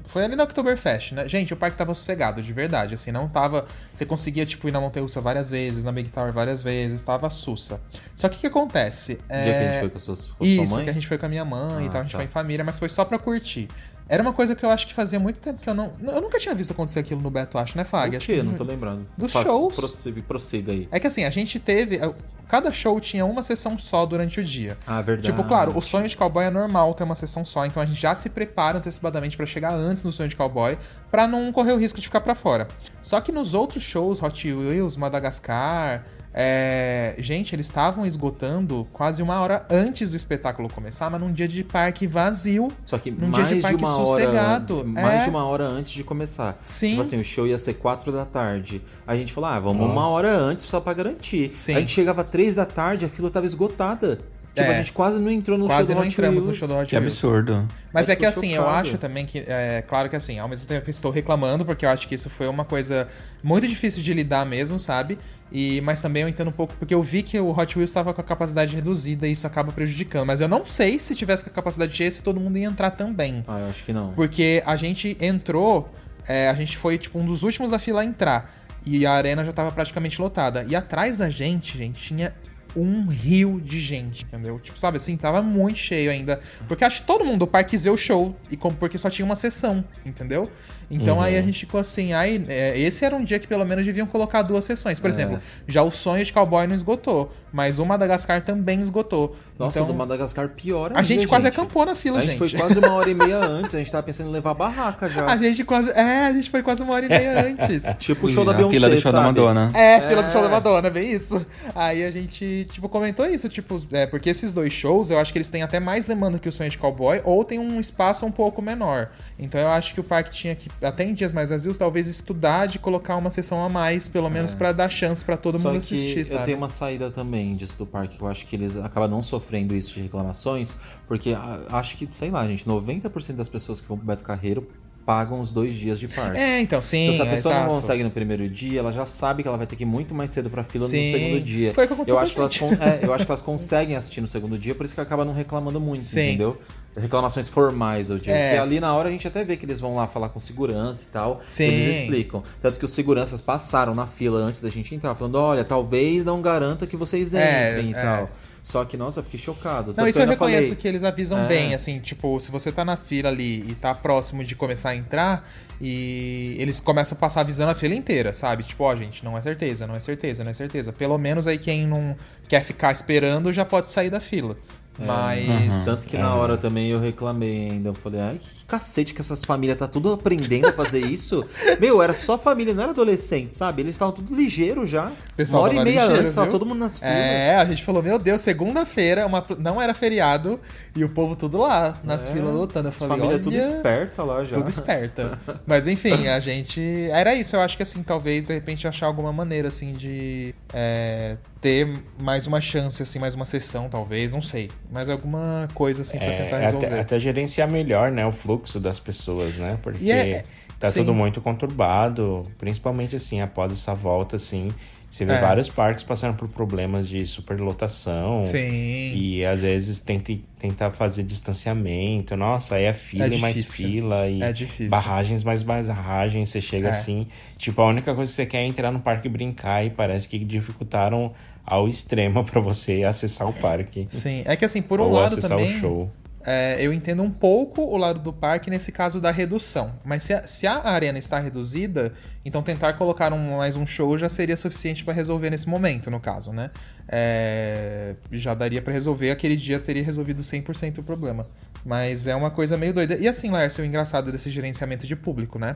Foi ali na Oktoberfest, né? Gente, o parque tava sossegado, de verdade. Assim, não tava. Você conseguia, tipo, ir na Montanha Russa várias vezes, na Big Tower várias vezes, tava sussa. Só que o que acontece? O dia que a É, gente foi com a sua, com a sua Isso, mãe? que a gente foi com a minha mãe e Ah, tal, a gente tá. foi em família, mas foi só pra curtir. Era uma coisa que eu acho que fazia muito tempo que eu não. Eu nunca tinha visto acontecer aquilo no Beto, acho, né, Fag? O quê? que- Não tô lembrando. Dos shows. Prossiga, prossiga aí. É que assim, a gente teve. Cada show tinha uma sessão só durante o dia. Ah, verdade. Tipo, claro, o sonho de cowboy é normal ter uma sessão só, então a gente já se prepara antecipadamente pra chegar antes no sonho de cowboy, pra não correr o risco de ficar pra fora. Só que nos outros shows, Hot Wheels, Madagascar, é, gente, eles estavam esgotando quase uma hora antes do espetáculo começar, mas num dia de parque vazio. Só que Num mais dia de de, parque uma hora, sossegado. mais É. de uma hora antes de começar. Sim. Tipo assim, o show ia ser quatro da tarde. A gente falou, ah, vamos Nossa. uma hora antes só pra garantir. Sim. A gente chegava três da tarde, a fila tava esgotada. Tipo, É. a gente quase não entrou no Quase show do não Hot entramos no Wheels. show do Hot Que Wheels. absurdo. Mas Eu é que fico assim, eu chocado. acho também que. É claro que assim, ao mesmo tempo que estou reclamando, porque eu acho que isso foi uma coisa muito difícil de lidar mesmo, sabe? E, mas também eu entendo um pouco, porque eu vi que o Hot Wheels estava com a capacidade reduzida e isso acaba prejudicando. Mas eu não sei se tivesse com a capacidade cheia, se todo mundo ia entrar também. Ah, eu acho que não. Porque a gente entrou, é, a gente foi tipo um dos últimos da fila a entrar. E a arena já tava praticamente lotada. E atrás da gente, gente, tinha um rio de gente, entendeu? Tipo, sabe assim, tava muito cheio ainda. Porque acho que todo mundo do parque zeu o show, e como, porque só tinha uma sessão, entendeu? Então Uhum. aí a gente ficou assim, aí é, esse era um dia que pelo menos deviam colocar duas sessões. É. Por exemplo, já o sonho de cowboy não esgotou, mas o Madagascar também esgotou. Nossa, então, do Madagascar pior a gente ainda, quase acampou na fila, A gente, gente. foi quase uma hora e meia antes, a gente tava pensando em levar barraca já. A gente quase. É, a gente foi quase uma hora e meia antes. Tipo o show da Beyoncé, fila do show da sabe? Madonna. É, fila do show da Madonna, bem isso. Aí a gente, tipo, comentou isso, tipo, é, porque esses dois shows, eu acho que eles têm até mais demanda que o Sonho de Cowboy, ou tem um espaço um pouco menor. Então eu acho que o parque tinha que, até em dias mais vazios, talvez estudar de colocar uma sessão a mais, pelo menos pra dar chance pra todo É. Só mundo que assistir, sabe? eu tenho uma saída também disso do parque. Eu acho que eles acabam não sofrendo isso de reclamações, porque acho que, sei lá, gente, 90% das pessoas que vão pro Beto Carreiro pagam os dois dias de parque. É, então, sim. Então, se a é, pessoa não exato. consegue no primeiro dia, ela já sabe que ela vai ter que ir muito mais cedo pra fila Sim. no segundo dia. Foi o que aconteceu eu acho que elas gente. é, Eu acho que elas conseguem assistir no segundo dia, por isso que acaba não reclamando muito, Sim. entendeu? Reclamações formais, eu digo. É. Porque ali na hora a gente até vê que eles vão lá falar com segurança e tal. Sim. Eles explicam. Tanto que os seguranças passaram na fila antes da gente entrar, falando: olha, talvez não garanta que vocês É, entrem e é. tal. Só que, nossa, eu fiquei chocado. Não, isso eu reconheço falei, que eles avisam É. bem, assim, tipo, se você tá na fila ali e tá próximo de começar a entrar, e eles começam a passar avisando a fila inteira, sabe? Tipo, ó, gente, não é certeza, não é certeza, não é certeza. Pelo menos aí quem não quer ficar esperando já pode sair da fila. É. Mas. Tanto que na hora também eu reclamei ainda. Eu falei, ai, que cacete que essas famílias tá tudo aprendendo a fazer isso. Meu, era só família, não era adolescente, sabe? Eles estavam tudo ligeiro já. Pessoal Uma hora e meia ligeiro, antes, tava todo mundo nas filas. É, a gente falou, meu Deus, segunda-feira, uma... não era feriado, e o povo tudo lá, nas É, filas lotando. Eu falei, famílias olha... tudo esperta lá já. Tudo esperta. Mas enfim, a gente. Era isso, eu acho que assim, talvez de repente achar alguma maneira, assim, de é, ter mais uma chance, assim, mais uma sessão, talvez, não sei. Mas alguma coisa, assim, pra É, tentar é resolver. até, até gerenciar melhor, né, o fluxo das pessoas, né? Porque E é- tá sim. tudo muito conturbado, principalmente assim, após essa volta, assim, você vê É. vários parques passando por problemas de superlotação. Sim. E às vezes tenta, tentar fazer distanciamento. Nossa, aí é fila É e mais fila e É difícil. barragens mais barragens. Você chega É. assim, tipo, a única coisa que você quer é entrar no parque e brincar e parece que dificultaram ao extremo pra você acessar o parque. Sim, é que assim, por um Ou lado acessar também. o show. É, eu entendo um pouco o lado do parque nesse caso da redução. Mas se a, se a arena está reduzida, então tentar colocar um- mais um show já seria suficiente para resolver nesse momento, no caso, né? É, já daria para resolver, aquele dia teria resolvido 100% o problema. Mas é uma coisa meio doida. E assim, Lércio, o engraçado desse gerenciamento de público, né?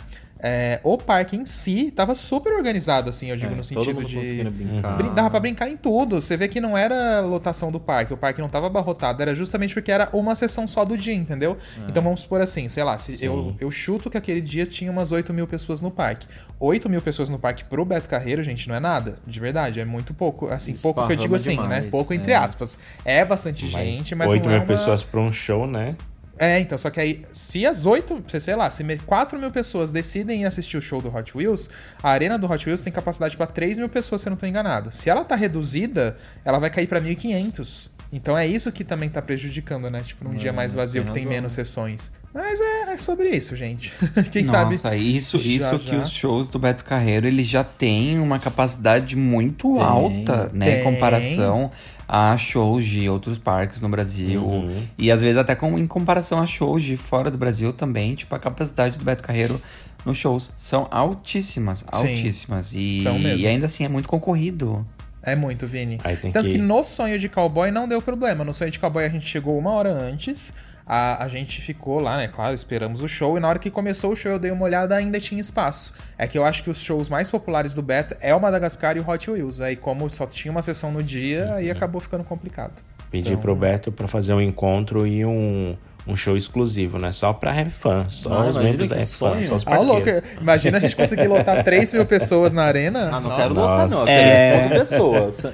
É, o parque em si tava super organizado, assim, eu digo, É, no todo sentido mundo de. brincar. Brin- Dava pra brincar em tudo. Você vê que não era lotação do parque, o parque não tava abarrotado, era justamente porque era uma sessão só do dia, entendeu? Então vamos supor assim, sei lá, se eu, eu chuto que aquele dia tinha umas 8 mil pessoas no parque. 8 mil pessoas no parque pro Beto Carreiro, gente, não é nada. De verdade, é muito pouco. Assim, pouco que eu digo assim, Esparrama né? demais, Pouco entre é. aspas. É bastante Mas gente, mas 8 não mil é uma... pessoas pra um show, né? É, então, só que aí, se as oito, sei lá, se me- 4 mil pessoas decidem ir assistir o show do Hot Wheels, a arena do Hot Wheels tem capacidade pra 3 mil pessoas, se eu não tô enganado. Se ela tá reduzida, ela vai cair pra 1.500. Então é isso que também tá prejudicando, né? Tipo, num dia mais vazio tem que tem razão. menos sessões. Mas é, é sobre isso, gente. Quem sabe. Nossa, isso, já, isso que já. os shows do Beto Carreiro, ele já tem uma capacidade muito Tem, alta, né? tem. Em comparação a shows de outros parques no Brasil. Uhum. E às vezes até com, em comparação a shows de fora do Brasil também, tipo, a capacidade do Beto Carreiro nos shows são altíssimas, altíssimas. E, são mesmo. e ainda assim é muito concorrido. É muito, Vini. Tanto que... que- no sonho de cowboy não deu problema. No sonho de cowboy a gente chegou uma hora antes. A, a gente ficou lá, né? Claro, esperamos o show. E na hora que começou o show, eu dei uma olhada, ainda tinha espaço. É que eu acho que os shows mais populares do Beto é o Madagascar e o Hot Wheels. Aí, como só tinha uma sessão no dia, aí acabou ficando complicado. Pedi Então- pro Beto pra fazer um encontro e um, um show exclusivo, né? Só pra Fan. Só Ah, os membros da Fan, sonho. só os Ah, louco. parceiros. Imagina a gente conseguir lotar 3 mil pessoas na arena. Ah, não Nossa. quero lotar, não. Eu É. pessoas.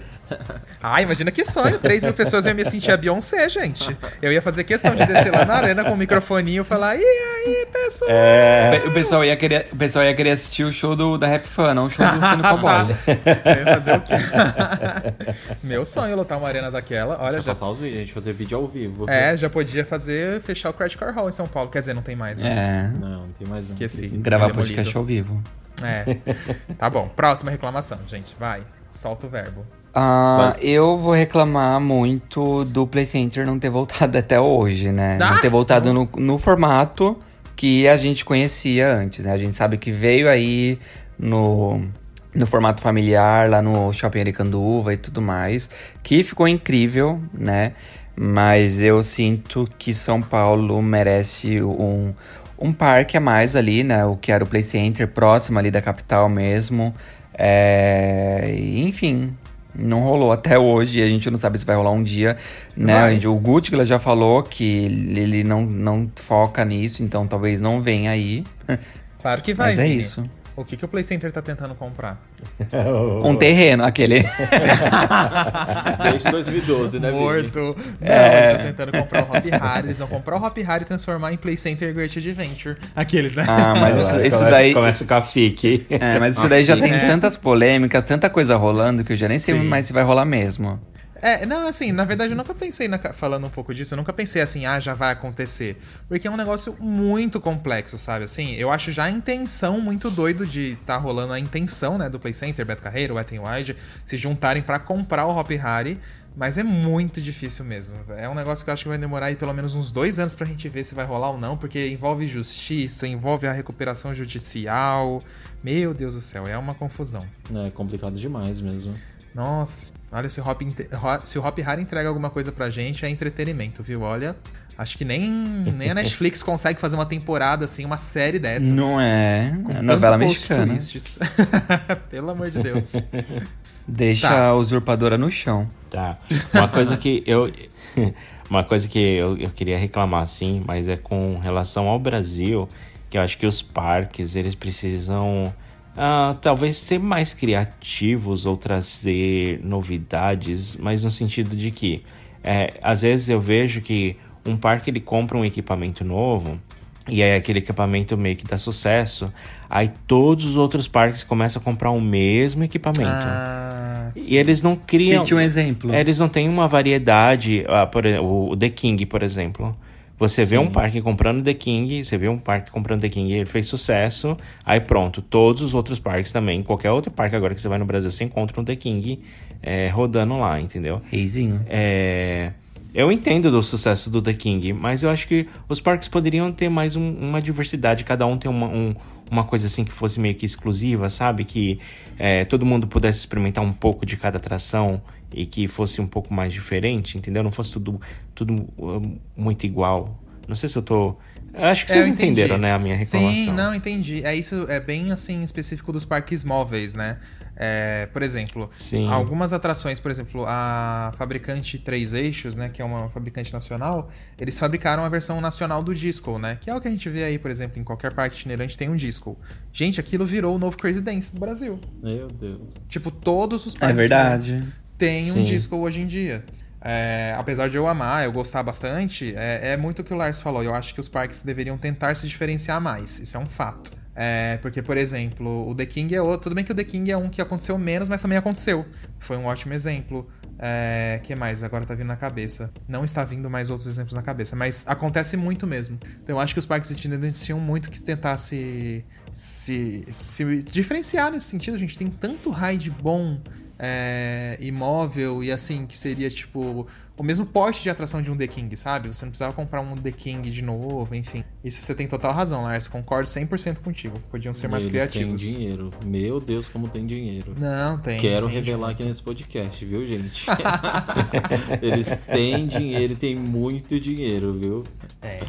Ah, imagina que sonho. 3 mil pessoas eu ia me sentir a Beyoncé, gente. Eu ia fazer questão de descer lá na arena com o microfoninho e falar: E aí, pessoal? É. O pessoal ia querer, o pessoal ia querer assistir o show do, da Rap Fan, não o show do Cine Cowboy. Eu ia fazer o quê? Meu sonho é lotar uma arena daquela. Olha, Já já. passar os vídeos, a gente fazer vídeo ao vivo. É, já podia fazer, fechar o Credit Car Hall em São Paulo. Quer dizer, não tem mais, né? É. Não, não tem mais não. Esqueci. Gravar Demolido. podcast ao vivo. É. Tá bom. Próxima reclamação, gente. Vai. Solta o verbo. Ah, eu vou reclamar muito do Play Center não ter voltado até hoje, né? Ah! Não ter voltado no, no formato que a gente conhecia antes, né? A gente sabe que veio aí no, no formato familiar, lá no Shopping Aricanduva e tudo mais, que ficou incrível, né? Mas eu sinto que São Paulo merece um, um parque a mais ali, né? O que era o Play Center, próximo ali da capital mesmo. É, enfim, não rolou até hoje, a gente não sabe se vai rolar um dia, né? Gente- O Gutgla já falou que ele não, não foca nisso, então talvez não venha aí. Claro que vai. Mas é Vini. isso. O que, que o Play Center tá tentando comprar? Um terreno, aquele. Desde 2012, né? Morto. Não, É. eles estão tentando comprar o Hop Harry. Eles vão comprar o Hop Harry e transformar em Play Center Great Adventure. Aqueles, né? Ah, mas isso, Começa- isso daí. Começa com a FIC. É, mas isso daí já tem É. tantas polêmicas, tanta coisa rolando que eu já nem sei Sim. mais se vai rolar mesmo. É, não, assim, na verdade eu nunca pensei, na falando um pouco disso, eu nunca pensei assim, ah, já vai acontecer. Porque é um negócio muito complexo, sabe? Assim, eu acho já a intenção muito doido de tá rolando a intenção, né, do Play Center, Beto Carreiro, Wet n Wild, se juntarem pra comprar o Hop Harry. Mas é muito difícil mesmo. É um negócio que eu acho que vai demorar aí pelo menos uns dois anos pra gente ver se vai rolar ou não, porque envolve justiça, envolve a recuperação judicial. Meu Deus do céu, é uma confusão. É complicado demais mesmo. Nossa, olha, se o Hop, se o Hop Hari entrega alguma coisa pra gente, é entretenimento, viu? Olha, acho que nem, nem a Netflix consegue fazer uma temporada assim, uma série dessas. Não é? Com É novela mexicana. Pelo amor de Deus. Deixa Tá. a usurpadora no chão. Tá. Uma coisa que eu. Uma coisa que eu, eu queria reclamar, assim, mas é com relação ao Brasil, que eu acho que os parques, eles precisam. Ah, talvez ser mais criativos ou trazer novidades, mas no sentido de que é, às vezes eu vejo que um parque ele compra um equipamento novo e aí aquele equipamento meio que dá sucesso, aí todos os outros parques começam a comprar o mesmo equipamento. Ah, E eles não criam. Cite um exemplo. Eles não têm uma variedade. ah, por o The King, por exemplo. Você vê um parque comprando The King, você vê um parque comprando The King, ele fez sucesso, aí pronto, todos os outros parques também, qualquer outro parque agora que você vai no Brasil, você encontra um The King é, rodando lá, entendeu? Reizinho. É, eu entendo do sucesso do The King, mas eu acho que os parques poderiam ter mais um- uma diversidade, cada um ter uma, um- uma coisa assim que fosse meio que exclusiva, sabe? Que é, todo mundo pudesse experimentar um pouco de cada atração e que fosse um pouco mais diferente, entendeu? Não fosse tudo, tudo uh, muito igual. Não sei se eu tô. Acho que É, vocês entenderam, né, a minha reclamação. Sim, não, entendi. É isso, é bem assim específico dos parques móveis, né? É, por exemplo, Sim. algumas atrações, por exemplo, a fabricante Três Eixos, né, que é uma fabricante nacional, eles fabricaram a versão nacional do Disco, né? Que é o que a gente vê aí, por exemplo, em qualquer parque itinerante tem um Disco. Gente, aquilo virou o novo Crazy Dance do Brasil. Meu Deus. Tipo, todos os É parques verdade. itinerantes um Sim. disco hoje em dia. É, apesar de eu amar, eu gostar bastante, é, é muito o que o Lars falou. Eu acho que os parques deveriam tentar se diferenciar mais. Isso é um fato. É, porque, por exemplo, o The King é outro. Tudo bem que o The King é um que aconteceu menos, mas também aconteceu. Foi um ótimo exemplo. É, que mais? Agora tá vindo na cabeça. Não está vindo mais outros exemplos na cabeça, mas acontece muito mesmo. Então eu acho que os parques itinerantes tinham muito que tentar se, se, se diferenciar nesse sentido. A gente tem tanto ride bom é, imóvel e assim, que seria tipo o mesmo porte de atração de um The King, sabe? Você não precisava comprar um The King de novo, enfim. Isso você tem total razão, Lars. Concordo 100% contigo. Podiam ser mais Eles criativos. têm dinheiro. Meu Deus, como tem dinheiro. Não, tem. Quero rende revelar aqui nesse podcast, viu, gente? Eles têm dinheiro e têm muito dinheiro, viu? É,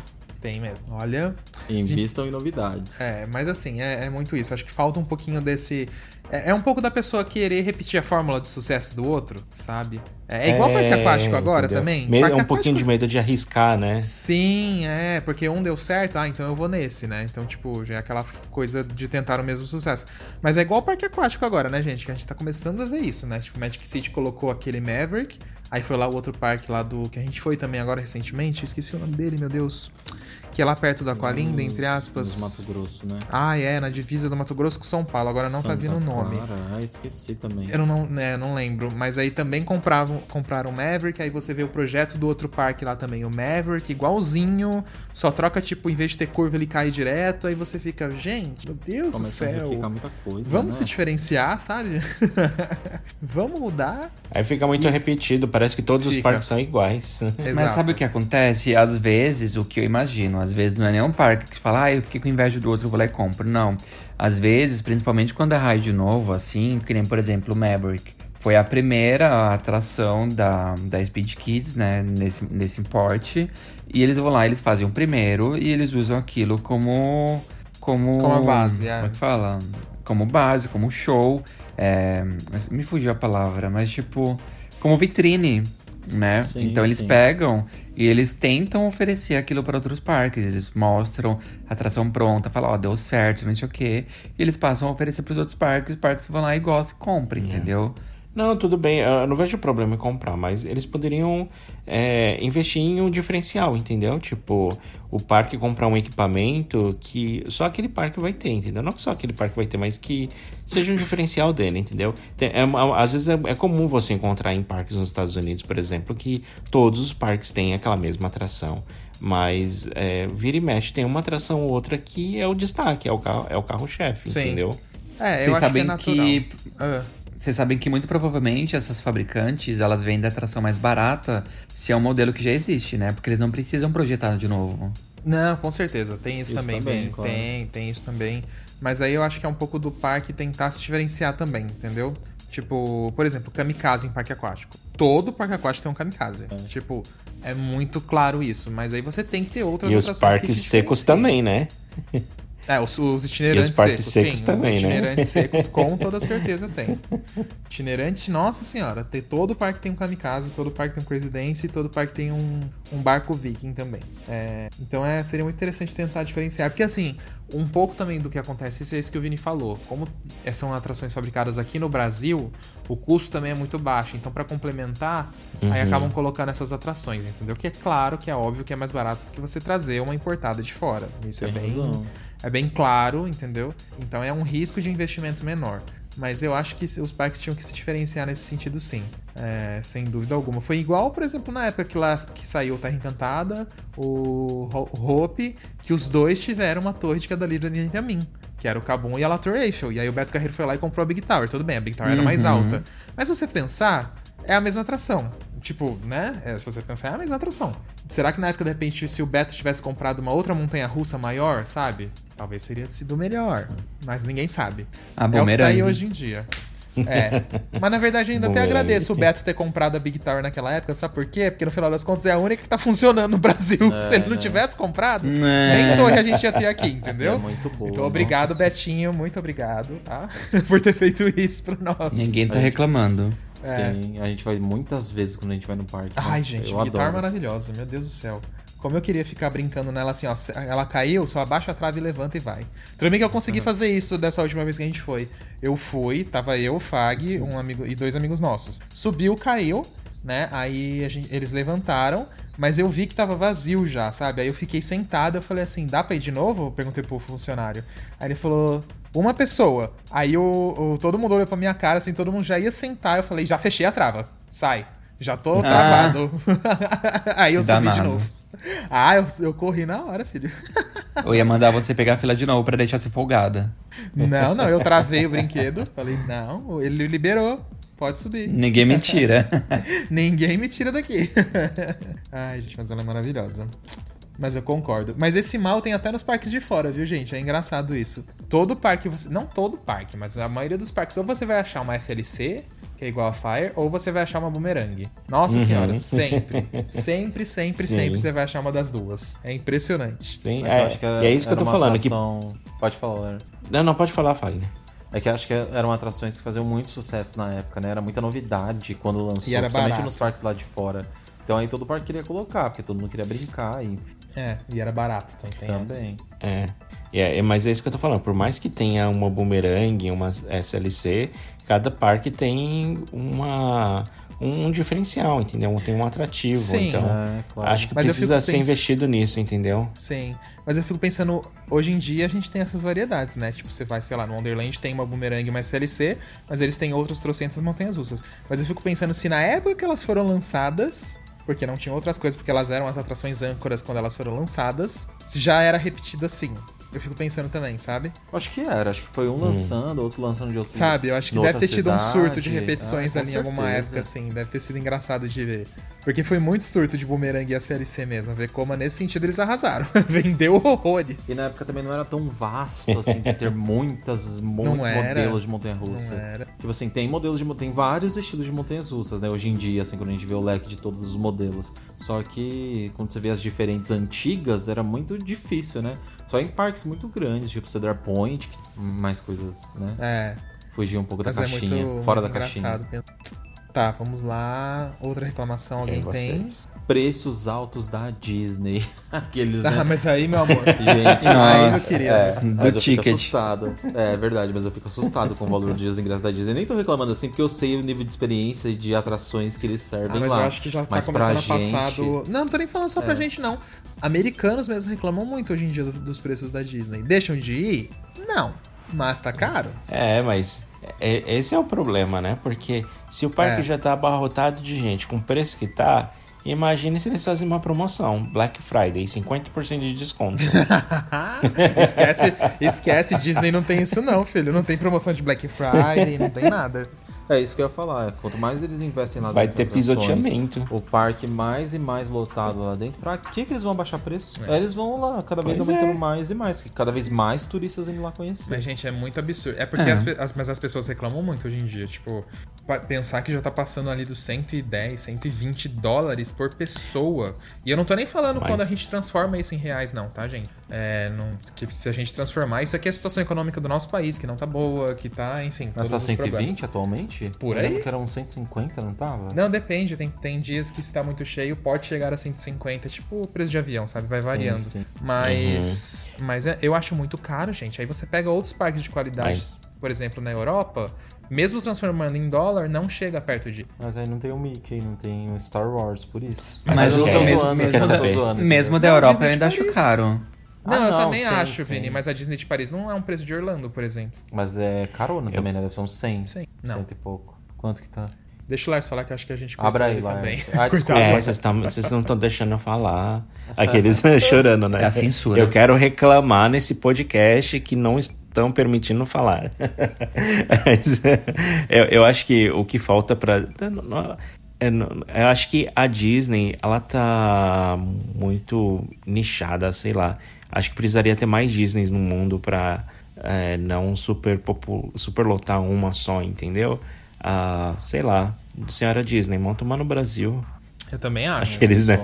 tem mesmo. Olha. Invistam em novidades. É, mas assim, é, é muito isso. Acho que falta um pouquinho desse. É, é um pouco da pessoa querer repetir a fórmula de sucesso do outro, sabe? É, é igual parque aquático agora entendeu? também. Me- Parque um pouquinho de aquático- medo de arriscar, né? Sim, é, porque um deu certo, ah, então eu vou nesse, né? Então, tipo, já é aquela coisa de tentar o mesmo sucesso. Mas é igual o parque aquático agora, né, gente? Que a gente tá começando a ver isso, né? Tipo, Magic City colocou aquele Maverick, aí foi lá o outro parque lá do. que a gente foi também agora recentemente, esqueci o nome dele, meu Deus. Que é lá perto da Aqualinda, entre aspas. Nos Mato Grosso, né? Ah, é, na divisa do Mato Grosso com São Paulo, agora não tá Santa vindo o nome. Clara. Ah, esqueci também. Eu não, né, não lembro, mas aí também compravam, compraram o Maverick, aí você vê o projeto do outro parque lá também, o Maverick, igualzinho, só troca, tipo, em vez de ter curva, ele cai direto, aí você fica, gente, meu Deus Começa do céu. coisa. Vamos né? se diferenciar, sabe? Vamos mudar. Aí fica muito repetido, parece que todos os Fica. parques são iguais. Mas sabe o que acontece? Às vezes, o que eu imagino, às vezes não é nenhum parque que fala, ah, eu fiquei com inveja do outro, vou lá e compro. Não. Às vezes, principalmente quando é raid novo, assim, que nem, por exemplo, o Maverick. Foi a primeira atração da, da Speed Kids, né, nesse, nesse porte. E eles vão lá, eles fazem o primeiro e eles usam aquilo como... Como, Como a base, é. Como é que fala? Como base, como show. É, me fugiu a palavra, mas tipo... Como vitrine, né? Sim, então eles sim. pegam e eles tentam oferecer aquilo para outros parques. Eles mostram a atração pronta, falam, ó, deu certo, não sei o quê. E eles passam a oferecer para os outros parques, os parques vão lá e gostam e compram, entendeu? Não, tudo bem, eu não vejo problema em comprar, mas eles poderiam é, investir em um diferencial, entendeu? Tipo, o parque comprar um equipamento que só aquele parque vai ter, entendeu? Não que só aquele parque vai ter, mas que seja um diferencial dele, entendeu? Tem- é uma- às vezes é, é comum você encontrar em parques nos Estados Unidos, por exemplo, que todos os parques têm aquela mesma atração. Mas é, vira e mexe, tem uma atração ou outra que é o destaque, é o carro- é o carro-chefe, entendeu? É, eu Vocês acho sabem que é natural. que Ah, Vocês sabem que muito provavelmente essas fabricantes, elas vendem a atração mais barata se é um modelo que já existe, né? Porque eles não precisam projetar de novo. Não, com certeza. Tem isso, Isso também, também, bem. claro. Tem, tem isso também. Mas aí eu acho que é um pouco do parque tentar se diferenciar também, entendeu? Tipo, por exemplo, kamikaze em parque aquático. Todo parque aquático tem um kamikaze. Tipo, é muito claro isso. Mas aí você tem que ter outras E os parques secos também, né? É, os, os itinerantes E os secos, secos sim. também, os né? itinerantes secos, com toda certeza tem. Itinerante, nossa senhora, ter, todo parque tem um kamikaze, todo parque tem um Crazy Dance e todo parque tem um, um barco viking também. É, então é, seria muito interessante tentar diferenciar, porque assim, um pouco também do que acontece, isso é isso que o Vini falou. Como é, são atrações fabricadas aqui no Brasil, o custo também é muito baixo. Então, para complementar, aí Uhum. acabam colocando essas atrações, entendeu? Que é claro que é óbvio que é mais barato do que você trazer uma importada de fora. Isso é Tem bem. razão. É bem claro, entendeu? Então é um risco de investimento menor. Mas eu acho que os parques tinham que se diferenciar nesse sentido, sim. É, sem dúvida alguma. Foi igual, por exemplo, na época que lá que saiu Terra Encantada, o Ho- o Hope, que os dois tiveram uma torre de cada livro de a mim. Que era o Cabum e a La Eiffel. E aí o Beto Carreiro foi lá e comprou a Big Tower. Tudo bem, a Big Tower era mais Uhum. alta. Mas você pensar, é a mesma atração. Tipo, né? É, se você pensar, é a mesma atração. Será que na época, de repente, se o Beto tivesse comprado uma outra montanha russa maior, sabe? Talvez teria sido melhor. Mas ninguém sabe. A é o que tá aí hoje em dia. É. Mas na verdade ainda até agradeço o Beto ter comprado a Big Tower naquela época, sabe por quê? Porque no final das contas é a única que tá funcionando no Brasil. Se ele não tivesse comprado, É. nem torre a gente ia ter aqui, entendeu? É muito boa, Então obrigado, nossa. Betinho, muito obrigado, tá? por ter feito isso pra nós. Ninguém tá reclamando. Sim, a gente vai muitas vezes quando a gente vai no parque. Ai, Nossa, gente, eu guitarra adoro. maravilhosa, meu Deus do céu. Como eu queria ficar brincando nela assim, ó. Ela caiu, só abaixa a trave, levanta e vai. Tudo bem que eu consegui fazer isso dessa última vez que a gente foi. Eu fui, tava eu, o Fag, um amigo e dois amigos nossos. Subiu, caiu, né? Aí gente- eles levantaram, mas eu vi que tava vazio já, sabe? Aí eu fiquei sentado, eu falei assim, dá pra ir de novo? Eu perguntei pro funcionário. Aí ele falou, uma pessoa. Aí o, o- todo mundo olhou pra minha cara, assim, todo mundo já ia sentar. Eu falei, já fechei a trava, sai. Já tô Ah. travado. Aí eu subi de Danado. novo. Ah, eu, eu corri na hora, filho. Eu ia mandar você pegar a fila de novo pra deixar você folgada. Não, não, eu travei o brinquedo. Falei, não, ele liberou. Pode subir. Ninguém me tira. Ninguém me tira daqui. Ai, gente, mas ela é maravilhosa. Mas eu concordo. Mas esse mal tem até nos parques de fora, viu, gente? É engraçado isso. Todo parque, você... não todo parque, mas a maioria dos parques, ou você vai achar uma SLC, que é igual a Fire, ou você vai achar uma boomerang. Nossa senhora, sempre. Sempre, sempre, Sim. sempre você vai achar uma das duas. É impressionante. Sim, É que é, eu acho que era- e é isso que eu tô falando. Que... atração- Pode falar, Lerner. Não, não, pode falar, Fagner. É que eu acho que eram atrações que faziam muito sucesso na época, né? Era muita novidade quando lançou, E era principalmente barato. nos parques lá de fora. Então aí todo parque queria colocar, porque todo mundo queria brincar, e É, e era barato, então tem essa. também. É. E é, é, mas é isso que eu tô falando. Por mais que tenha uma boomerang, uma SLC, cada parque tem uma, um diferencial, entendeu? Tem um atrativo. Sim. Então, É, claro. acho que Mas precisa ser pens- investido nisso, entendeu? Sim. Mas eu fico pensando, hoje em dia a gente tem essas variedades, né? Tipo, você vai, sei lá, no Wonderland tem uma boomerang e uma SLC, mas eles têm outros trocentas montanhas russas. Mas eu fico pensando se na época que elas foram lançadas, porque não tinham outras coisas, porque elas eram as atrações âncoras quando elas foram lançadas, se já era repetido assim. Eu fico pensando também, sabe? Acho que era, acho que foi um lançando, outro lançando de outro Sabe, eu acho que deve ter tido um surto de cidade. repetições Ah, ali em alguma época, assim. Deve ter sido engraçado de ver. Porque foi muito surto de boomerang e a CLC mesmo. Ver como nesse sentido eles arrasaram. Vendeu horrores. E na época também não era tão vasto, assim, de ter muitas, muitos era. modelos de Não montanha-russa. era. Tipo assim, tem modelos de... Tem vários estilos de montanhas-russas, né? Hoje em dia, assim, quando a gente vê o leque de todos os modelos. Só que, quando você vê as diferentes antigas, era muito difícil, né? Só em parques muito grandes, tipo Cedar Point, que mais coisas, né? É. Fugir um pouco da Mas é caixinha, fora da caixinha. pensar. Tá, vamos lá. Outra reclamação alguém Quem tem? Preços altos da Disney. Aqueles, Ah, né? mas aí, meu amor. Gente, meu Nossa, querido. É, Do mas eu fico ticket. assustado. É verdade, mas eu fico assustado com o valor dos ingressos da Disney. Nem tô reclamando assim, porque eu sei o nível de experiência e de atrações que eles Ah, servem mas lá. eu acho que já tá Mas começando pra a passar gente- do. Não, não tô nem falando só pra É. gente, não. Americanos mesmo reclamam muito hoje em dia do- dos preços da Disney. Deixam de ir? Não. Mas tá caro? É, mas é- esse é o problema, né? Porque se o parque É. já tá abarrotado de gente com o preço que tá, imagine se eles fazem uma promoção, Black Friday, 50% de desconto. esquece, esquece, Disney não tem isso não, filho. Não tem promoção de Black Friday, não tem nada. É isso que eu ia falar. Quanto mais eles investem lá Vai dentro ter de atrações, pisoteamento. O parque mais e mais lotado lá dentro. Pra que, que eles vão abaixar preço? É. Eles vão lá, cada vez Pois aumentando é. mais e mais. que Cada vez mais turistas indo lá conhecer. Mas, gente, é muito absurdo. É porque É. as, as- mas as pessoas reclamam muito hoje em dia. Tipo, pensar que já tá passando ali dos 110, 120 dólares por pessoa. E eu não tô nem falando Mas- quando a gente transforma isso em reais, não, tá, gente? É, não, que se a gente transformar, isso aqui é a situação econômica do nosso país, que não tá boa, que tá, enfim. Mas tá os 120 problemas. atualmente? Por Eu lembro aí? que eram 150, não tava? Não, depende. Tem, tem dias que se tá muito cheio, pode chegar a 150, tipo o preço de avião, sabe? Vai Sim, variando. sim. Mas, mas é- eu acho muito caro, gente. Aí você pega outros parques de qualidade, Mas- por exemplo, na Europa, mesmo transformando em dólar, não chega perto de. Mas aí não tem o Mickey, não tem o Star Wars, por isso. Mas eu o tô mesmo- zoando, eu quer tô zoando. Mesmo da Não, Europa eu ainda acho caro. Não, Ah, eu não, também sim, acho, sim. Vini, mas a Disney de Paris não é um preço de Orlando, por exemplo. Mas é carona também, né? Deve ser uns 100. Sim. Não. Cento e pouco. Quanto que tá? Deixa o Lars falar que eu acho que a gente Abra aí, ele Lars. também. Ah, desculpa. É, vocês, tão- vocês não estão deixando eu falar. Aqueles chorando, né? É a censura. Eu quero reclamar nesse podcast que não estão permitindo falar. Mas, eu, eu acho que o que falta pra. é, não- Eu acho que a Disney, ela tá muito nichada, sei lá. Acho que precisaria ter mais Disneys no mundo pra é, não super, popu, super lotar uma só, entendeu? Ah, sei lá, senhora Disney, monta uma no Brasil. Eu também acho. Aqueles, né?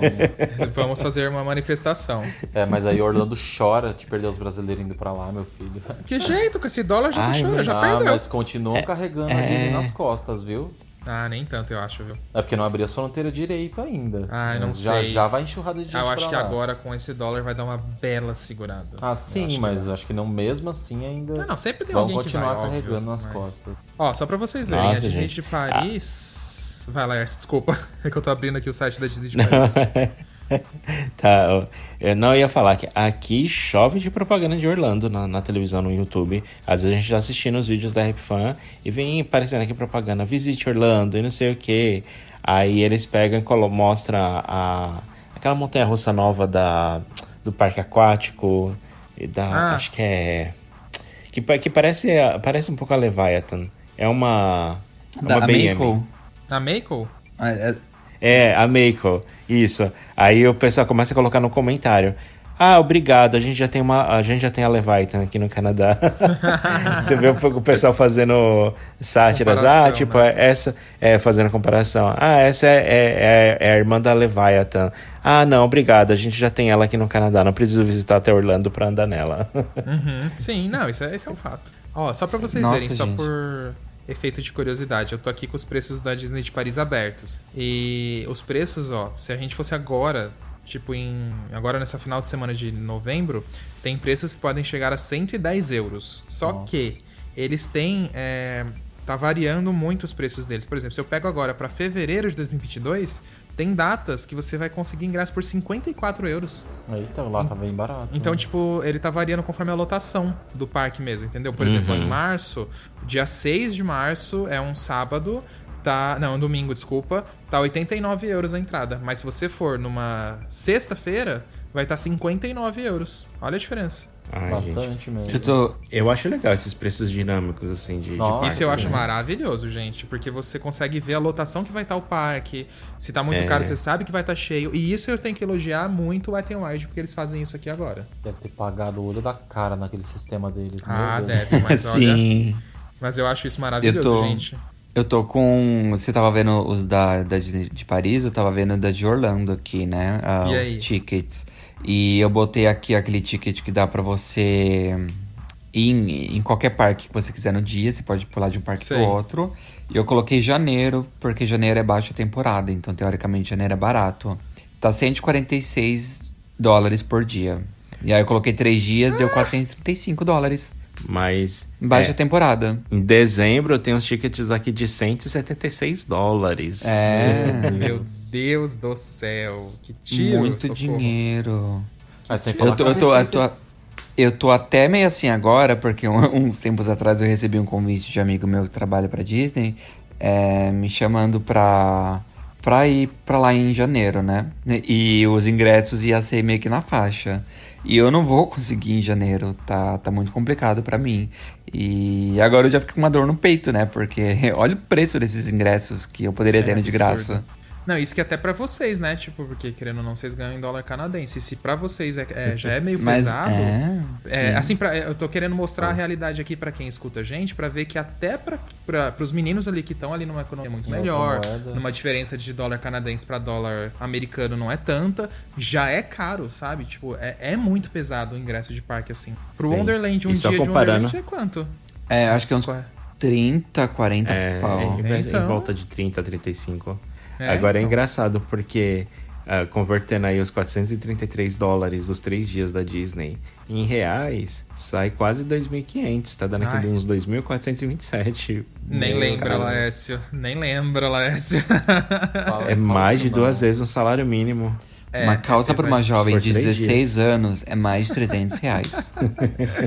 Vamos fazer uma manifestação. É, mas aí Orlando chora de perder os brasileiros indo pra lá, meu filho. Que jeito, com esse dólar já Ai, que chora, mas- já ah, perdeu. mas continuam carregando a é. Disney nas costas, viu? Ah, nem tanto, eu acho, viu? É porque não abriu a fronteira direito ainda. Ai, não Mas já, sei. já vai enxurrada de gente Ah, eu acho que lá. agora com esse dólar vai dar uma bela segurada. Ah, Eu sim, que mas eu acho que não, mesmo assim ainda. Não, não, sempre tem vão alguém que continuar vai, óbvio, né? carregando nas mas- costas. Ó, só pra vocês verem, Nossa, a Disney gente. de Paris. Vai, Laércio, desculpa. É que eu tô abrindo aqui o site da Disney de Paris. Tá, eu- não ia falar que aqui chove de propaganda de Orlando na, na televisão, no YouTube. Às vezes a gente tá assistindo os vídeos da Rap Fan e vem aparecendo aqui propaganda, visite Orlando e não sei o que. Aí eles pegam e colo- mostra a, aquela montanha russa nova da, do parque aquático e da. Ah. Acho que é. Que, que parece, parece um pouco a Leviathan. É uma. É Da uma BM. Mako. Na Mako? Ah, é- É, a Mako. Isso. Aí o pessoal começa a colocar no comentário. Ah, obrigado. A gente já tem uma, a gente já tem a Leviathan aqui no Canadá. Você vê o pessoal fazendo sátiras. Ah, Comparação, tipo, né? essa é fazendo comparação. Ah, essa é, é, é- é a irmã da Leviathan. Ah, não, obrigado. A gente já tem ela aqui no Canadá. Não preciso visitar até Orlando pra andar nela. Uhum. Sim, não, isso é, isso é um fato. Ó, só pra vocês Nossa, verem, só gente. por efeito de curiosidade, eu tô aqui com os preços da Disney de Paris abertos. E os preços, ó, se a gente fosse agora, tipo em. Agora nessa final de semana de novembro, tem preços que podem chegar a 110 euros. Só Nossa. que eles têm. é, tá variando muito os preços deles. Por exemplo, se eu pego agora pra fevereiro de 2022, tem datas que você vai conseguir ingresso por 54 euros. Eita, lá tá bem barato. Então, né? tipo, ele tá variando conforme a lotação do parque mesmo, entendeu? Por exemplo, Uhum. em março, dia 6 de março é um sábado, tá. Não, domingo, desculpa. Tá 89 euros a entrada. Mas se você for numa sexta-feira, vai estar tá 59 euros. Olha a diferença. Ai, gente. Bastante mesmo. eu tô. Eu acho legal esses preços dinâmicos, assim, de, de Nossa, parque. Isso eu sim. acho maravilhoso, gente, porque você consegue ver a lotação que vai estar o parque. Se tá muito É. caro, você sabe que vai estar cheio. E isso eu tenho que elogiar muito o Wet n Wild, porque eles fazem isso aqui agora. Deve ter pagado o olho da cara naquele sistema deles. meu Ah, Deus. deve, mas olha. Sim. Mas eu acho isso maravilhoso, Eu tô- gente. Eu tô com. Você tava vendo os da, da Disney de Paris, eu tava vendo da de Orlando aqui, né? Ah, E os aí? tickets. E eu botei aqui aquele ticket que dá pra você ir em, em qualquer parque que você quiser no dia. Você pode pular de um parque pro outro. E eu coloquei janeiro, porque janeiro é baixa temporada. Então, teoricamente, janeiro é barato. Tá 146 dólares por dia. E aí eu coloquei três dias, deu 435 dólares. Mas. Baixa é, temporada. Em dezembro eu tenho uns tickets aqui de 176 dólares. É. Meu Deus do céu, que tiro. Muito socorro. dinheiro. Sem falar Eu tô, eu, tô, eu, tô, eu tô até meio assim agora, porque um- uns tempos atrás eu recebi um convite de amigo meu que trabalha pra Disney, é, me chamando pra, pra ir pra lá em janeiro, né? E os ingressos ia ser meio que na faixa. E eu não vou conseguir em janeiro, tá, tá muito complicado pra mim. E agora eu já fico com uma dor no peito, né? Porque olha o preço desses ingressos que eu poderia É ter de graça. Não, isso que até pra vocês, né? Tipo, porque querendo ou não, vocês ganham em dólar canadense. Se pra vocês é, é- já é meio Mas pesado. é, É, sim. assim, pra, eu tô querendo mostrar a realidade aqui pra quem escuta a gente, pra ver que até pra, pros meninos ali que estão ali numa economia muito Em melhor, numa diferença de dólar canadense pra dólar americano não é tanta, já é caro, sabe? Tipo, é, é muito pesado o ingresso de parque assim. Pro Sim. Wonderland, um dia de comparando- Wonderland é quanto? É, acho que é uns Qual é? 30, 40 É, pau. em, em Então- volta de 30, 35. É, Agora é então. engraçado porque ah, convertendo aí os 433 dólares dos três dias da Disney em reais, sai quase 2.500. Tá dando aqui Ai. uns 2.427. Nem lembra. Laércio. Nem lembra, Laércio. É mais isso de duas vezes um salário mínimo. É, uma calça é para uma jovem de três 16 anos é mais de 300 reais.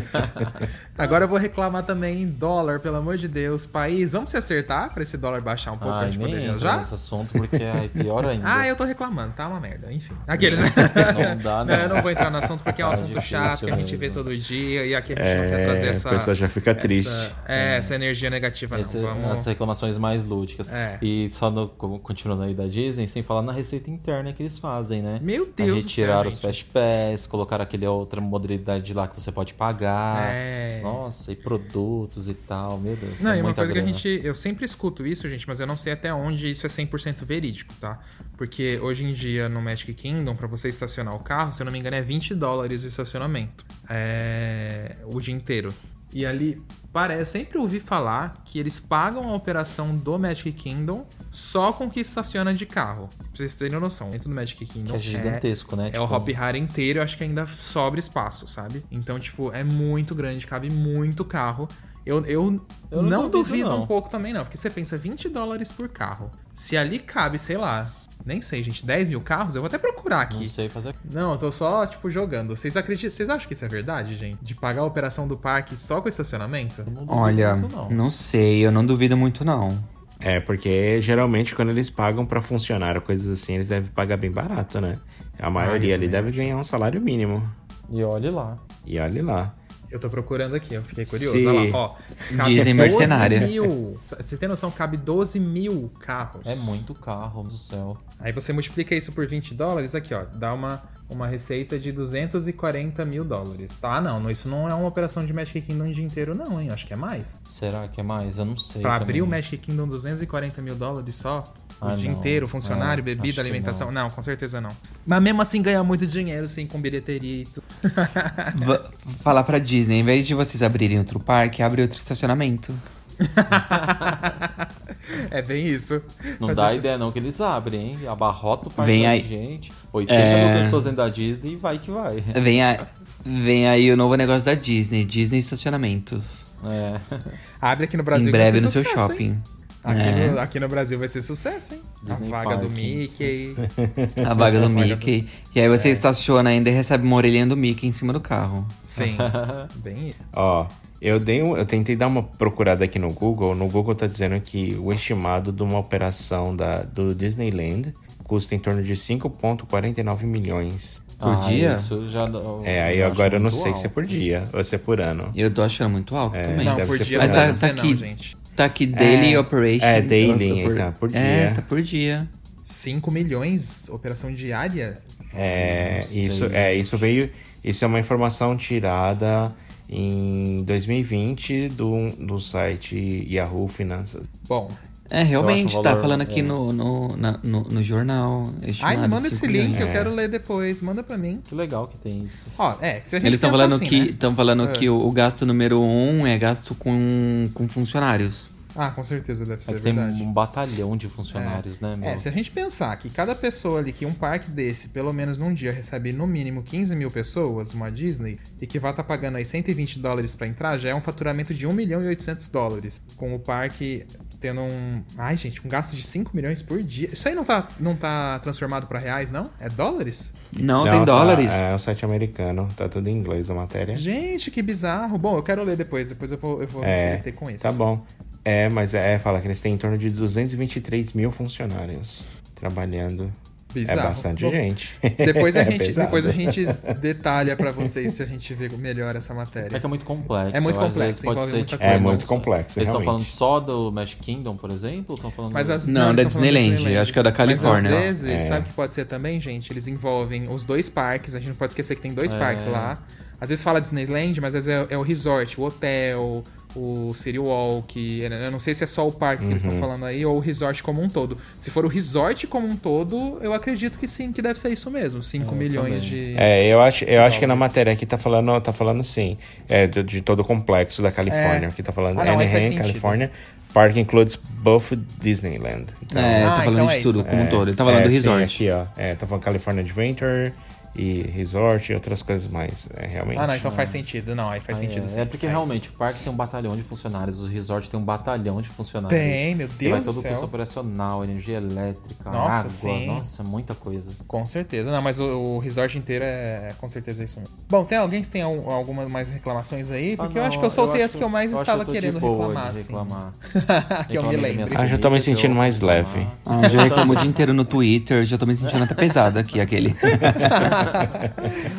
Agora eu vou reclamar também em dólar, pelo amor de Deus. País, vamos se acertar pra esse dólar baixar um pouco Ai, gente nem viajar? nesse assunto porque é pior ainda. Ah, eu tô reclamando, tá uma merda. Enfim. Aqueles, né? Não dá, não. eu não vou entrar no assunto porque é um Tá assunto chato que a gente vê todo dia e aqui a gente não quer trazer É, essa. a pessoa já fica essa- triste. É, essa energia negativa, não. Esse- Vamos. As reclamações mais lúdicas. É. E só no, continuando aí da Disney, sem falar na receita interna que eles fazem, né? Meu Deus do céu. Retiraram os. Fast Pass, colocaram aquele outra modalidade lá que você pode pagar. É. Nossa, e produtos e tal, meu Deus. Não, e uma coisa que a grana. gente. Eu sempre escuto isso, gente, mas eu não sei até onde isso é 100% verídico, tá? Porque hoje em dia no Magic Kingdom, pra você estacionar o carro, se eu não me engano, é 20 dólares o estacionamento. É. o dia inteiro. E ali, parece, eu sempre ouvi falar que eles pagam a operação do Magic Kingdom só com o que estaciona de carro. Pra vocês terem noção, dentro do Magic Kingdom. Que é gigantesco, né? É Tipo, o Hop Hari inteiro, eu acho que ainda sobra espaço, sabe? Então, tipo, é muito grande, cabe muito carro. Eu, eu, Eu não, não duvido, duvido, não. um pouco também, não. Porque você pensa 20 dólares por carro. Se ali cabe, sei lá, nem sei, gente, 10 mil carros, eu vou até procurar aqui. Não sei fazer. Não, eu tô só, tipo, jogando. Vocês acreditam? Vocês acham que isso é verdade, gente? De pagar a operação do parque só com estacionamento? Eu não duvido Olha, muito, não. não sei, eu não duvido muito não. É, porque geralmente quando eles pagam pra funcionário, coisas assim, eles devem pagar bem barato, né? A maioria ali deve ganhar um salário mínimo. E olhe lá. E olhe lá. Eu tô procurando aqui, eu fiquei curioso. Se- Olha lá, ó. Cabe Disney 12 mercenária. mil. Você tem noção? Cabe 12 mil carros. É muito carro do céu. Aí você multiplica isso por 20 dólares, aqui, ó. Dá uma, uma receita de 240 mil dólares. Tá, não. Isso não é uma operação de Magic Kingdom o dia inteiro, não, hein? Acho que é mais. Será que é mais? Eu não sei. Pra abrir o também. Magic Kingdom, 240 mil dólares só? O Ah, dia não. inteiro, funcionário, É, bebida, alimentação. Não. com certeza não. Mas mesmo assim ganha muito dinheiro, sim, com bilheteria e tudo. Falar pra Disney, em vez de vocês abrirem outro parque, abre outro estacionamento. é bem isso. Não Fazer dá essas- ideia não que eles abrem, hein? Abarrota o parque Vem de aí. gente. 80 É. mil pessoas dentro da Disney e vai que vai. Vem, a- vem aí o novo negócio da Disney, Disney Estacionamentos. É. Abre aqui no Brasil. em breve no seu sucesso, hein? Aqui, É. no, aqui no Brasil vai ser sucesso, hein? Disney a vaga do Park. Mickey. A vaga do Mickey. E aí você É. estaciona ainda e recebe uma orelhinha do Mickey em cima do carro. Sim. Bem isso. Ó, eu dei um, eu tentei dar uma procurada aqui no Google. No Google tá dizendo que o estimado de uma operação da, do Disneyland custa em torno de 5,49 milhões. Por dia? Ah, Isso já, É, aí eu agora eu não muito sei se é alto. por dia ou se é por ano. Eu tô achando muito alto É, também. Não, deve por ser dia por não ano. deve Mas tá- ser tá não, aqui. gente. Tá aqui Daily É, Operation. é, daily, Tá tá por É, dia. tá por dia. 5 milhões, operação diária? É, isso, é, isso veio. Isso é uma informação tirada em 2020 do, do site Yahoo Finanças. Bom. É, realmente, tá valor, falando aqui é. no, no, na- no, no jornal. Ai, manda esse 5 link, milhões. eu É. quero ler depois. Manda pra mim. Que legal que tem isso. Ó, é, se a gente Eles estão falando assim, que né? estão falando É. que o, o gasto número um é gasto com, com funcionários. Ah, com certeza deve É ser que tem verdade. um batalhão de funcionários, né, meu? É, se a gente pensar que cada pessoa ali, que um parque desse, pelo menos num dia, recebe no mínimo 15 mil pessoas, uma Disney, e que vai estar pagando aí 120 dólares pra entrar, já é um faturamento de 1 milhão e 800 dólares. Com o parque tendo um. Ai, gente, um gasto de 5 milhões por dia. Isso aí não tá, não tá transformado pra reais, não? É dólares? Não, Não, tem tá, dólares. é o site americano, tá tudo em inglês a matéria. Gente, que bizarro. Bom, eu quero ler depois, depois eu vou, eu vou É, ter com isso. Tá bom. É, mas é, fala que eles têm em torno de 223 mil funcionários trabalhando. Bizarro. É bastante Bom, gente. Depois a, É gente, pesado. depois a gente detalha pra vocês se a gente vê melhor essa matéria. É que é muito complexo. É muito complexo, pode envolve ser, muita tipo, É muito complexo, Eles estão falando só do Magic Kingdom, por exemplo? Ou estão falando Mas as, Não, eles da falando Disneyland, acho que é da Califórnia. Mas às vezes, É. sabe o que pode ser também, gente? Eles envolvem os dois parques, a gente não pode esquecer que tem dois É. parques lá. Às vezes fala Disneyland, mas às vezes é, é o resort, o hotel, o City Walk. Eu não sei se é só o parque que eles Uhum. estão falando aí ou o resort como um todo. Se for o resort como um todo, eu acredito que sim, que deve ser isso mesmo. 5 Eu milhões também. de. É, eu acho, eu acho que na matéria aqui tá falando, tá falando sim, é, de, de todo o complexo da Califórnia. É. Aqui tá falando Ah, não, Anaheim. Califórnia. Park includes both Disneyland. Então, É, Ah, tá falando então é de tudo, isso. como um é, todo. Ele tá falando é, do sim, resort. aqui, ó. É, tá falando California Adventure e resort e outras coisas mais, é, realmente. Ah, não, então faz sentido. Não, aí faz Ah, sentido é. sim. É porque Faz. realmente o parque tem um batalhão de funcionários, o resort tem um batalhão de funcionários. Tem, meu E Deus vai do todo o custo operacional, energia elétrica, Nossa, água, sim. nossa, muita coisa. Com certeza. Não, mas o, o resort inteiro é com certeza isso mesmo. Bom, tem alguém que tem al- algumas mais reclamações aí? Porque Ah, eu acho que eu soltei as acho que eu mais eu estava que eu querendo boa reclamar, de assim. reclamar. que eu me lembro. Ah, já tô me sentindo eu mais reclamar. leve. Ah, já reclamou o dia inteiro no Twitter, já tô me sentindo até pesado aqui, aquele.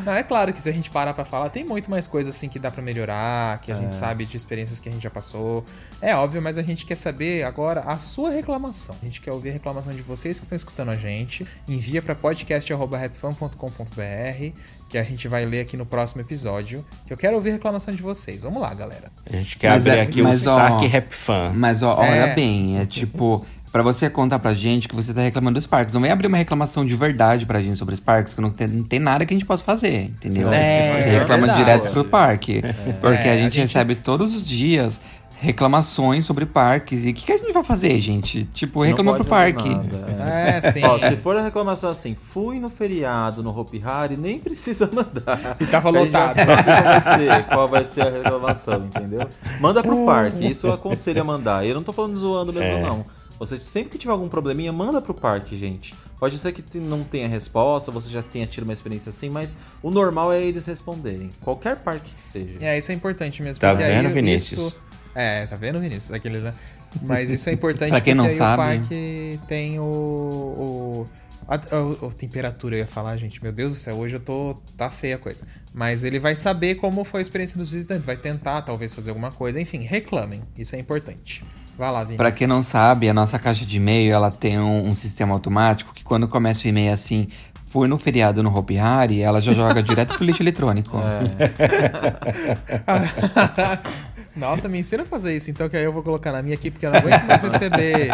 Não, é claro que se a gente parar pra falar, tem muito mais coisa assim que dá pra melhorar, que a gente sabe de experiências que a gente já passou. É óbvio, mas a gente quer saber agora a sua reclamação. A gente quer ouvir a reclamação de vocês que estão escutando a gente. Envia pra podcast.rapfan.com.br que a gente vai ler aqui no próximo episódio. Que eu quero ouvir a reclamação de vocês. Vamos lá, galera. A gente quer Mas abrir é- aqui o ó, saque rap fan. Mas ó, olha É. bem, é tipo. Pra você contar pra gente que você tá reclamando dos parques. Não vem abrir uma reclamação de verdade pra gente sobre os parques, que não tem, não tem nada que a gente possa fazer, entendeu? É, você é reclama verdade. direto pro parque. Porque É, a a gente gente- recebe todos os dias reclamações sobre parques. E o que, que a gente vai fazer, gente? Tipo, reclama Não pro parque. nada, é. É, sim. Ó, se for a reclamação assim, fui no feriado no Hopi Hari, nem precisa mandar. E tava A gente já lotado. sabe qual vai, ser, qual vai ser a reclamação, entendeu? Manda pro parque, isso eu aconselho a mandar. Eu não tô falando zoando mesmo, É. não. Você sempre que tiver algum probleminha, manda pro parque, gente. Pode ser que não tenha resposta, você já tenha tido uma experiência assim, mas o normal é eles responderem. Qualquer parque que seja. É, isso é importante mesmo. Tá porque aí vendo, isso- Vinícius? É, tá vendo, Vinícius? Aqueles, né? Mas isso é importante Pra quem não sabe. o parque tem o. o a, a- a temperatura, eu ia falar, gente. Meu Deus do céu, hoje eu tô. Tá feia a coisa. Mas ele vai saber como foi a experiência dos visitantes, vai tentar, talvez, fazer alguma coisa. Enfim, reclamem. Isso é importante. Vai lá, Vini. Pra quem não sabe, a nossa caixa de e-mail ela tem um, um sistema automático que quando começa o e-mail assim, fui no feriado no Hopi Hari, ela já joga direto pro lixo eletrônico. Nossa, me ensina a fazer isso, então, que aí eu vou colocar na minha aqui, porque eu não aguento mais receber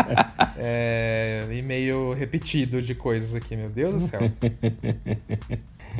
é, e-mail repetido de coisas aqui, meu Deus do céu.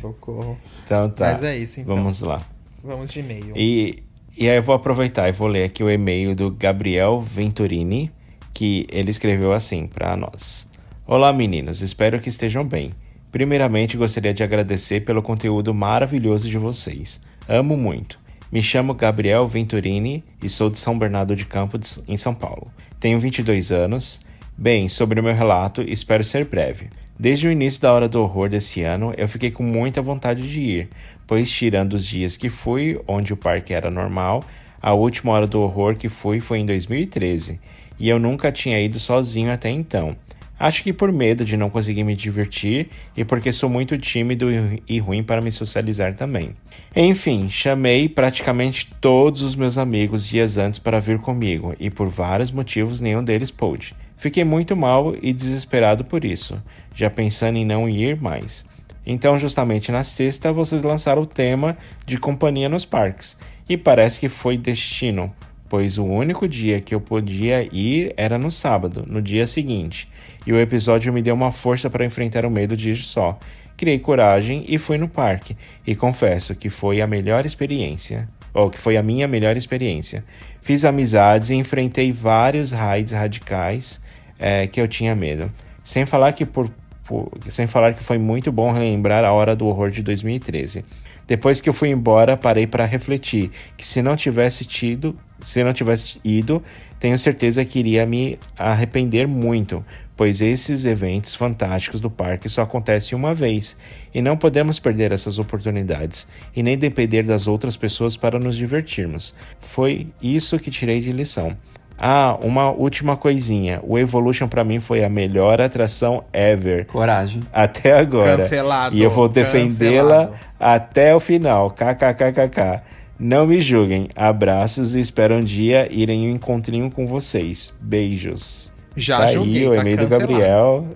Socorro. Então tá. Mas é isso, então. Vamos lá. Vamos de e-mail. E, e aí eu vou aproveitar e vou ler aqui o e-mail do Gabriel Venturini, que ele escreveu assim para nós. Olá meninos, espero que estejam bem. Primeiramente gostaria de agradecer pelo conteúdo maravilhoso de vocês. Amo muito. Me chamo Gabriel Venturini e sou de São Bernardo de Campos, em São Paulo. Tenho 22 anos. Bem, sobre o meu relato, espero ser breve. Desde o início da Hora do Horror desse ano, eu fiquei com muita vontade de ir, pois tirando os dias que fui, onde o parque era normal, a última Hora do Horror que fui foi em 2013, e eu nunca tinha ido sozinho até então. Acho que por medo de não conseguir me divertir e porque sou muito tímido e- ruim para me socializar também. Enfim, chamei praticamente todos os meus amigos dias antes para vir comigo e por vários motivos nenhum deles pôde. Fiquei muito mal e desesperado por isso, já pensando em não ir mais. Então, justamente na sexta, vocês lançaram o tema de companhia nos parques. E parece que foi destino, pois o único dia que eu podia ir era no sábado, no dia seguinte. E o episódio me deu uma força para enfrentar o medo de ir só. Criei coragem e fui no parque. E confesso que foi a melhor experiência. Ou que foi a minha melhor experiência. Fiz amizades e enfrentei vários raids radicais eh, que eu tinha medo. Sem falar que por por- sem falar que foi muito bom relembrar a hora do horror de 2013. Depois que eu fui embora, parei para refletir que se não tivesse tido, se não tivesse ido, tenho certeza que iria me arrepender muito, pois esses eventos fantásticos do parque só acontecem uma vez e não podemos perder essas oportunidades e nem depender das outras pessoas para nos divertirmos. Foi isso que tirei de lição. Ah, uma última coisinha. O Evolution pra mim foi a melhor atração ever Coragem. até agora. Cancelado, E eu vou defendê-la até o final. KKKKK. Não me julguem. Abraços e espero um dia ir em um encontrinho com vocês. Beijos. Já tá julguei, aí o tá e-mail do cancelado. Gabriel.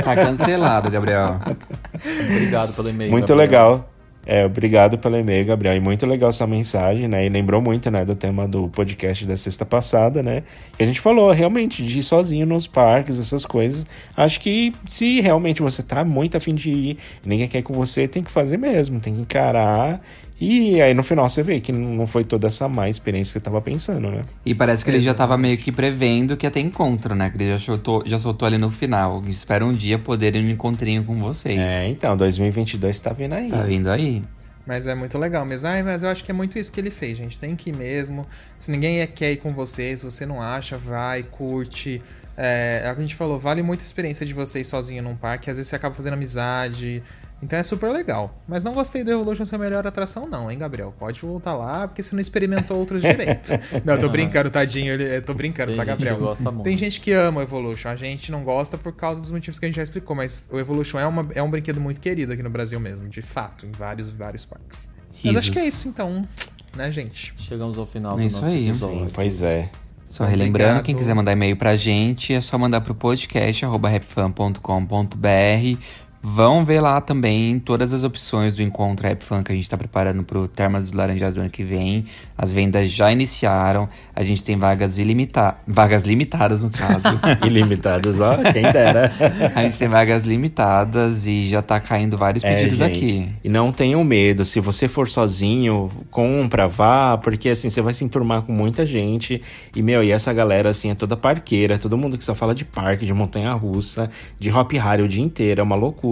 Tá cancelado, Gabriel. Obrigado pelo e-mail. Muito Gabriel. legal. É, obrigado pelo e-mail, Gabriel. E muito legal essa mensagem, né? E lembrou muito, né, do tema do podcast da sexta passada, né? Que a gente falou realmente de ir sozinho nos parques, essas coisas. Acho que se realmente você tá muito afim de ir e ninguém quer ir com você, tem que fazer mesmo, tem que encarar. E aí no final você vê que não foi toda essa má experiência que você tava pensando, né? E parece que ele já tava meio que prevendo que ia ter encontro, né? Que ele já soltou, já soltou ali no final. Espero um dia poder ir no encontrinho com vocês. É, então, 2022 tá vindo aí. Tá vindo aí. Mas é muito legal mesmo. Ai, mas eu acho que é muito isso que ele fez, gente. Tem que ir mesmo. Se ninguém é- quer ir com você, se você não acha, vai, curte. É, é o que a gente falou, vale muito a experiência de vocês sozinho num parque. Às vezes você acaba fazendo amizade. Então é super legal. Mas não gostei do Evolution ser a melhor atração, não, hein, Gabriel? Pode voltar lá, porque você não experimentou outros direito. não, eu tô brincando, tadinho. Ele, eu tô brincando, Tem tá, gente Gabriel? que gosta muito. Tem gente que ama o Evolution. A gente não gosta por causa dos motivos que a gente já explicou, mas o Evolution é, uma, é um brinquedo muito querido aqui no Brasil mesmo, de fato, em vários, vários parques. Mas Risos. acho que é isso, então, né, gente? Chegamos ao final É do isso nosso aí. episódio. Sim, pois é. Só relembrando, Obrigado. quem quiser mandar e-mail pra gente, é só mandar pro podcast arroba rapfan.com.br. Vão ver lá também todas as opções do encontro Rap Fan que a gente tá preparando pro Termas dos Laranjais do ano que vem. As vendas já iniciaram. A gente tem vagas ilimitadas. Vagas limitadas, no caso. Ilimitadas, ó, quem dera. a gente tem vagas limitadas e já tá caindo vários É, pedidos gente. aqui. E não tenham medo, se você for sozinho, compra, vá, porque assim, você vai se enturmar com muita gente. E, meu, e essa galera, assim, é toda parqueira, todo mundo que só fala de parque, de montanha-russa, de hop harry o dia inteiro, é uma loucura.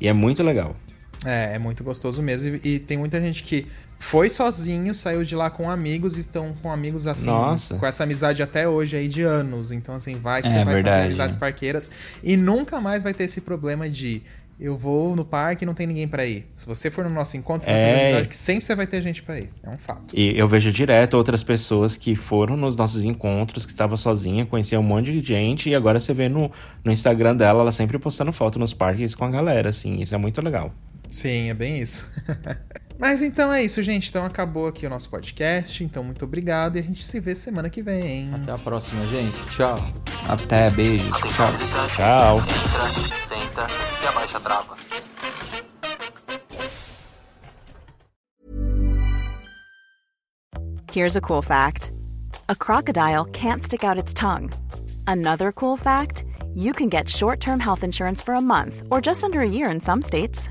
E é muito legal. É, é muito gostoso mesmo. E, e tem muita gente que foi sozinho, saiu de lá com amigos e estão com amigos assim, Nossa. com essa amizade até hoje aí de anos. Então, assim, vai que É, você vai verdade. fazer amizades parqueiras e nunca mais vai ter esse problema de eu vou no parque e não tem ninguém pra ir. Se você for no nosso encontro, você vai É. fazer amizade que sempre você vai ter gente pra ir. É um fato. E eu vejo direto outras pessoas que foram nos nossos encontros, que estava sozinha, conhecia um monte de gente, e agora você vê no, no Instagram dela, ela sempre postando foto nos parques com a galera, assim, isso é muito legal. Sim, é bem isso. Mas então é isso, gente. Então acabou aqui o nosso podcast. Então, muito obrigado e a gente se vê semana que vem. Até a próxima, gente. Tchau. Até, beijos. Atenção Tchau. Tchau. Entra, senta e abaixa a trava. Here's a cool fact a crocodile can't stick out its tongue. Another cool fact you can get short term health insurance for a month or just under a year in some states.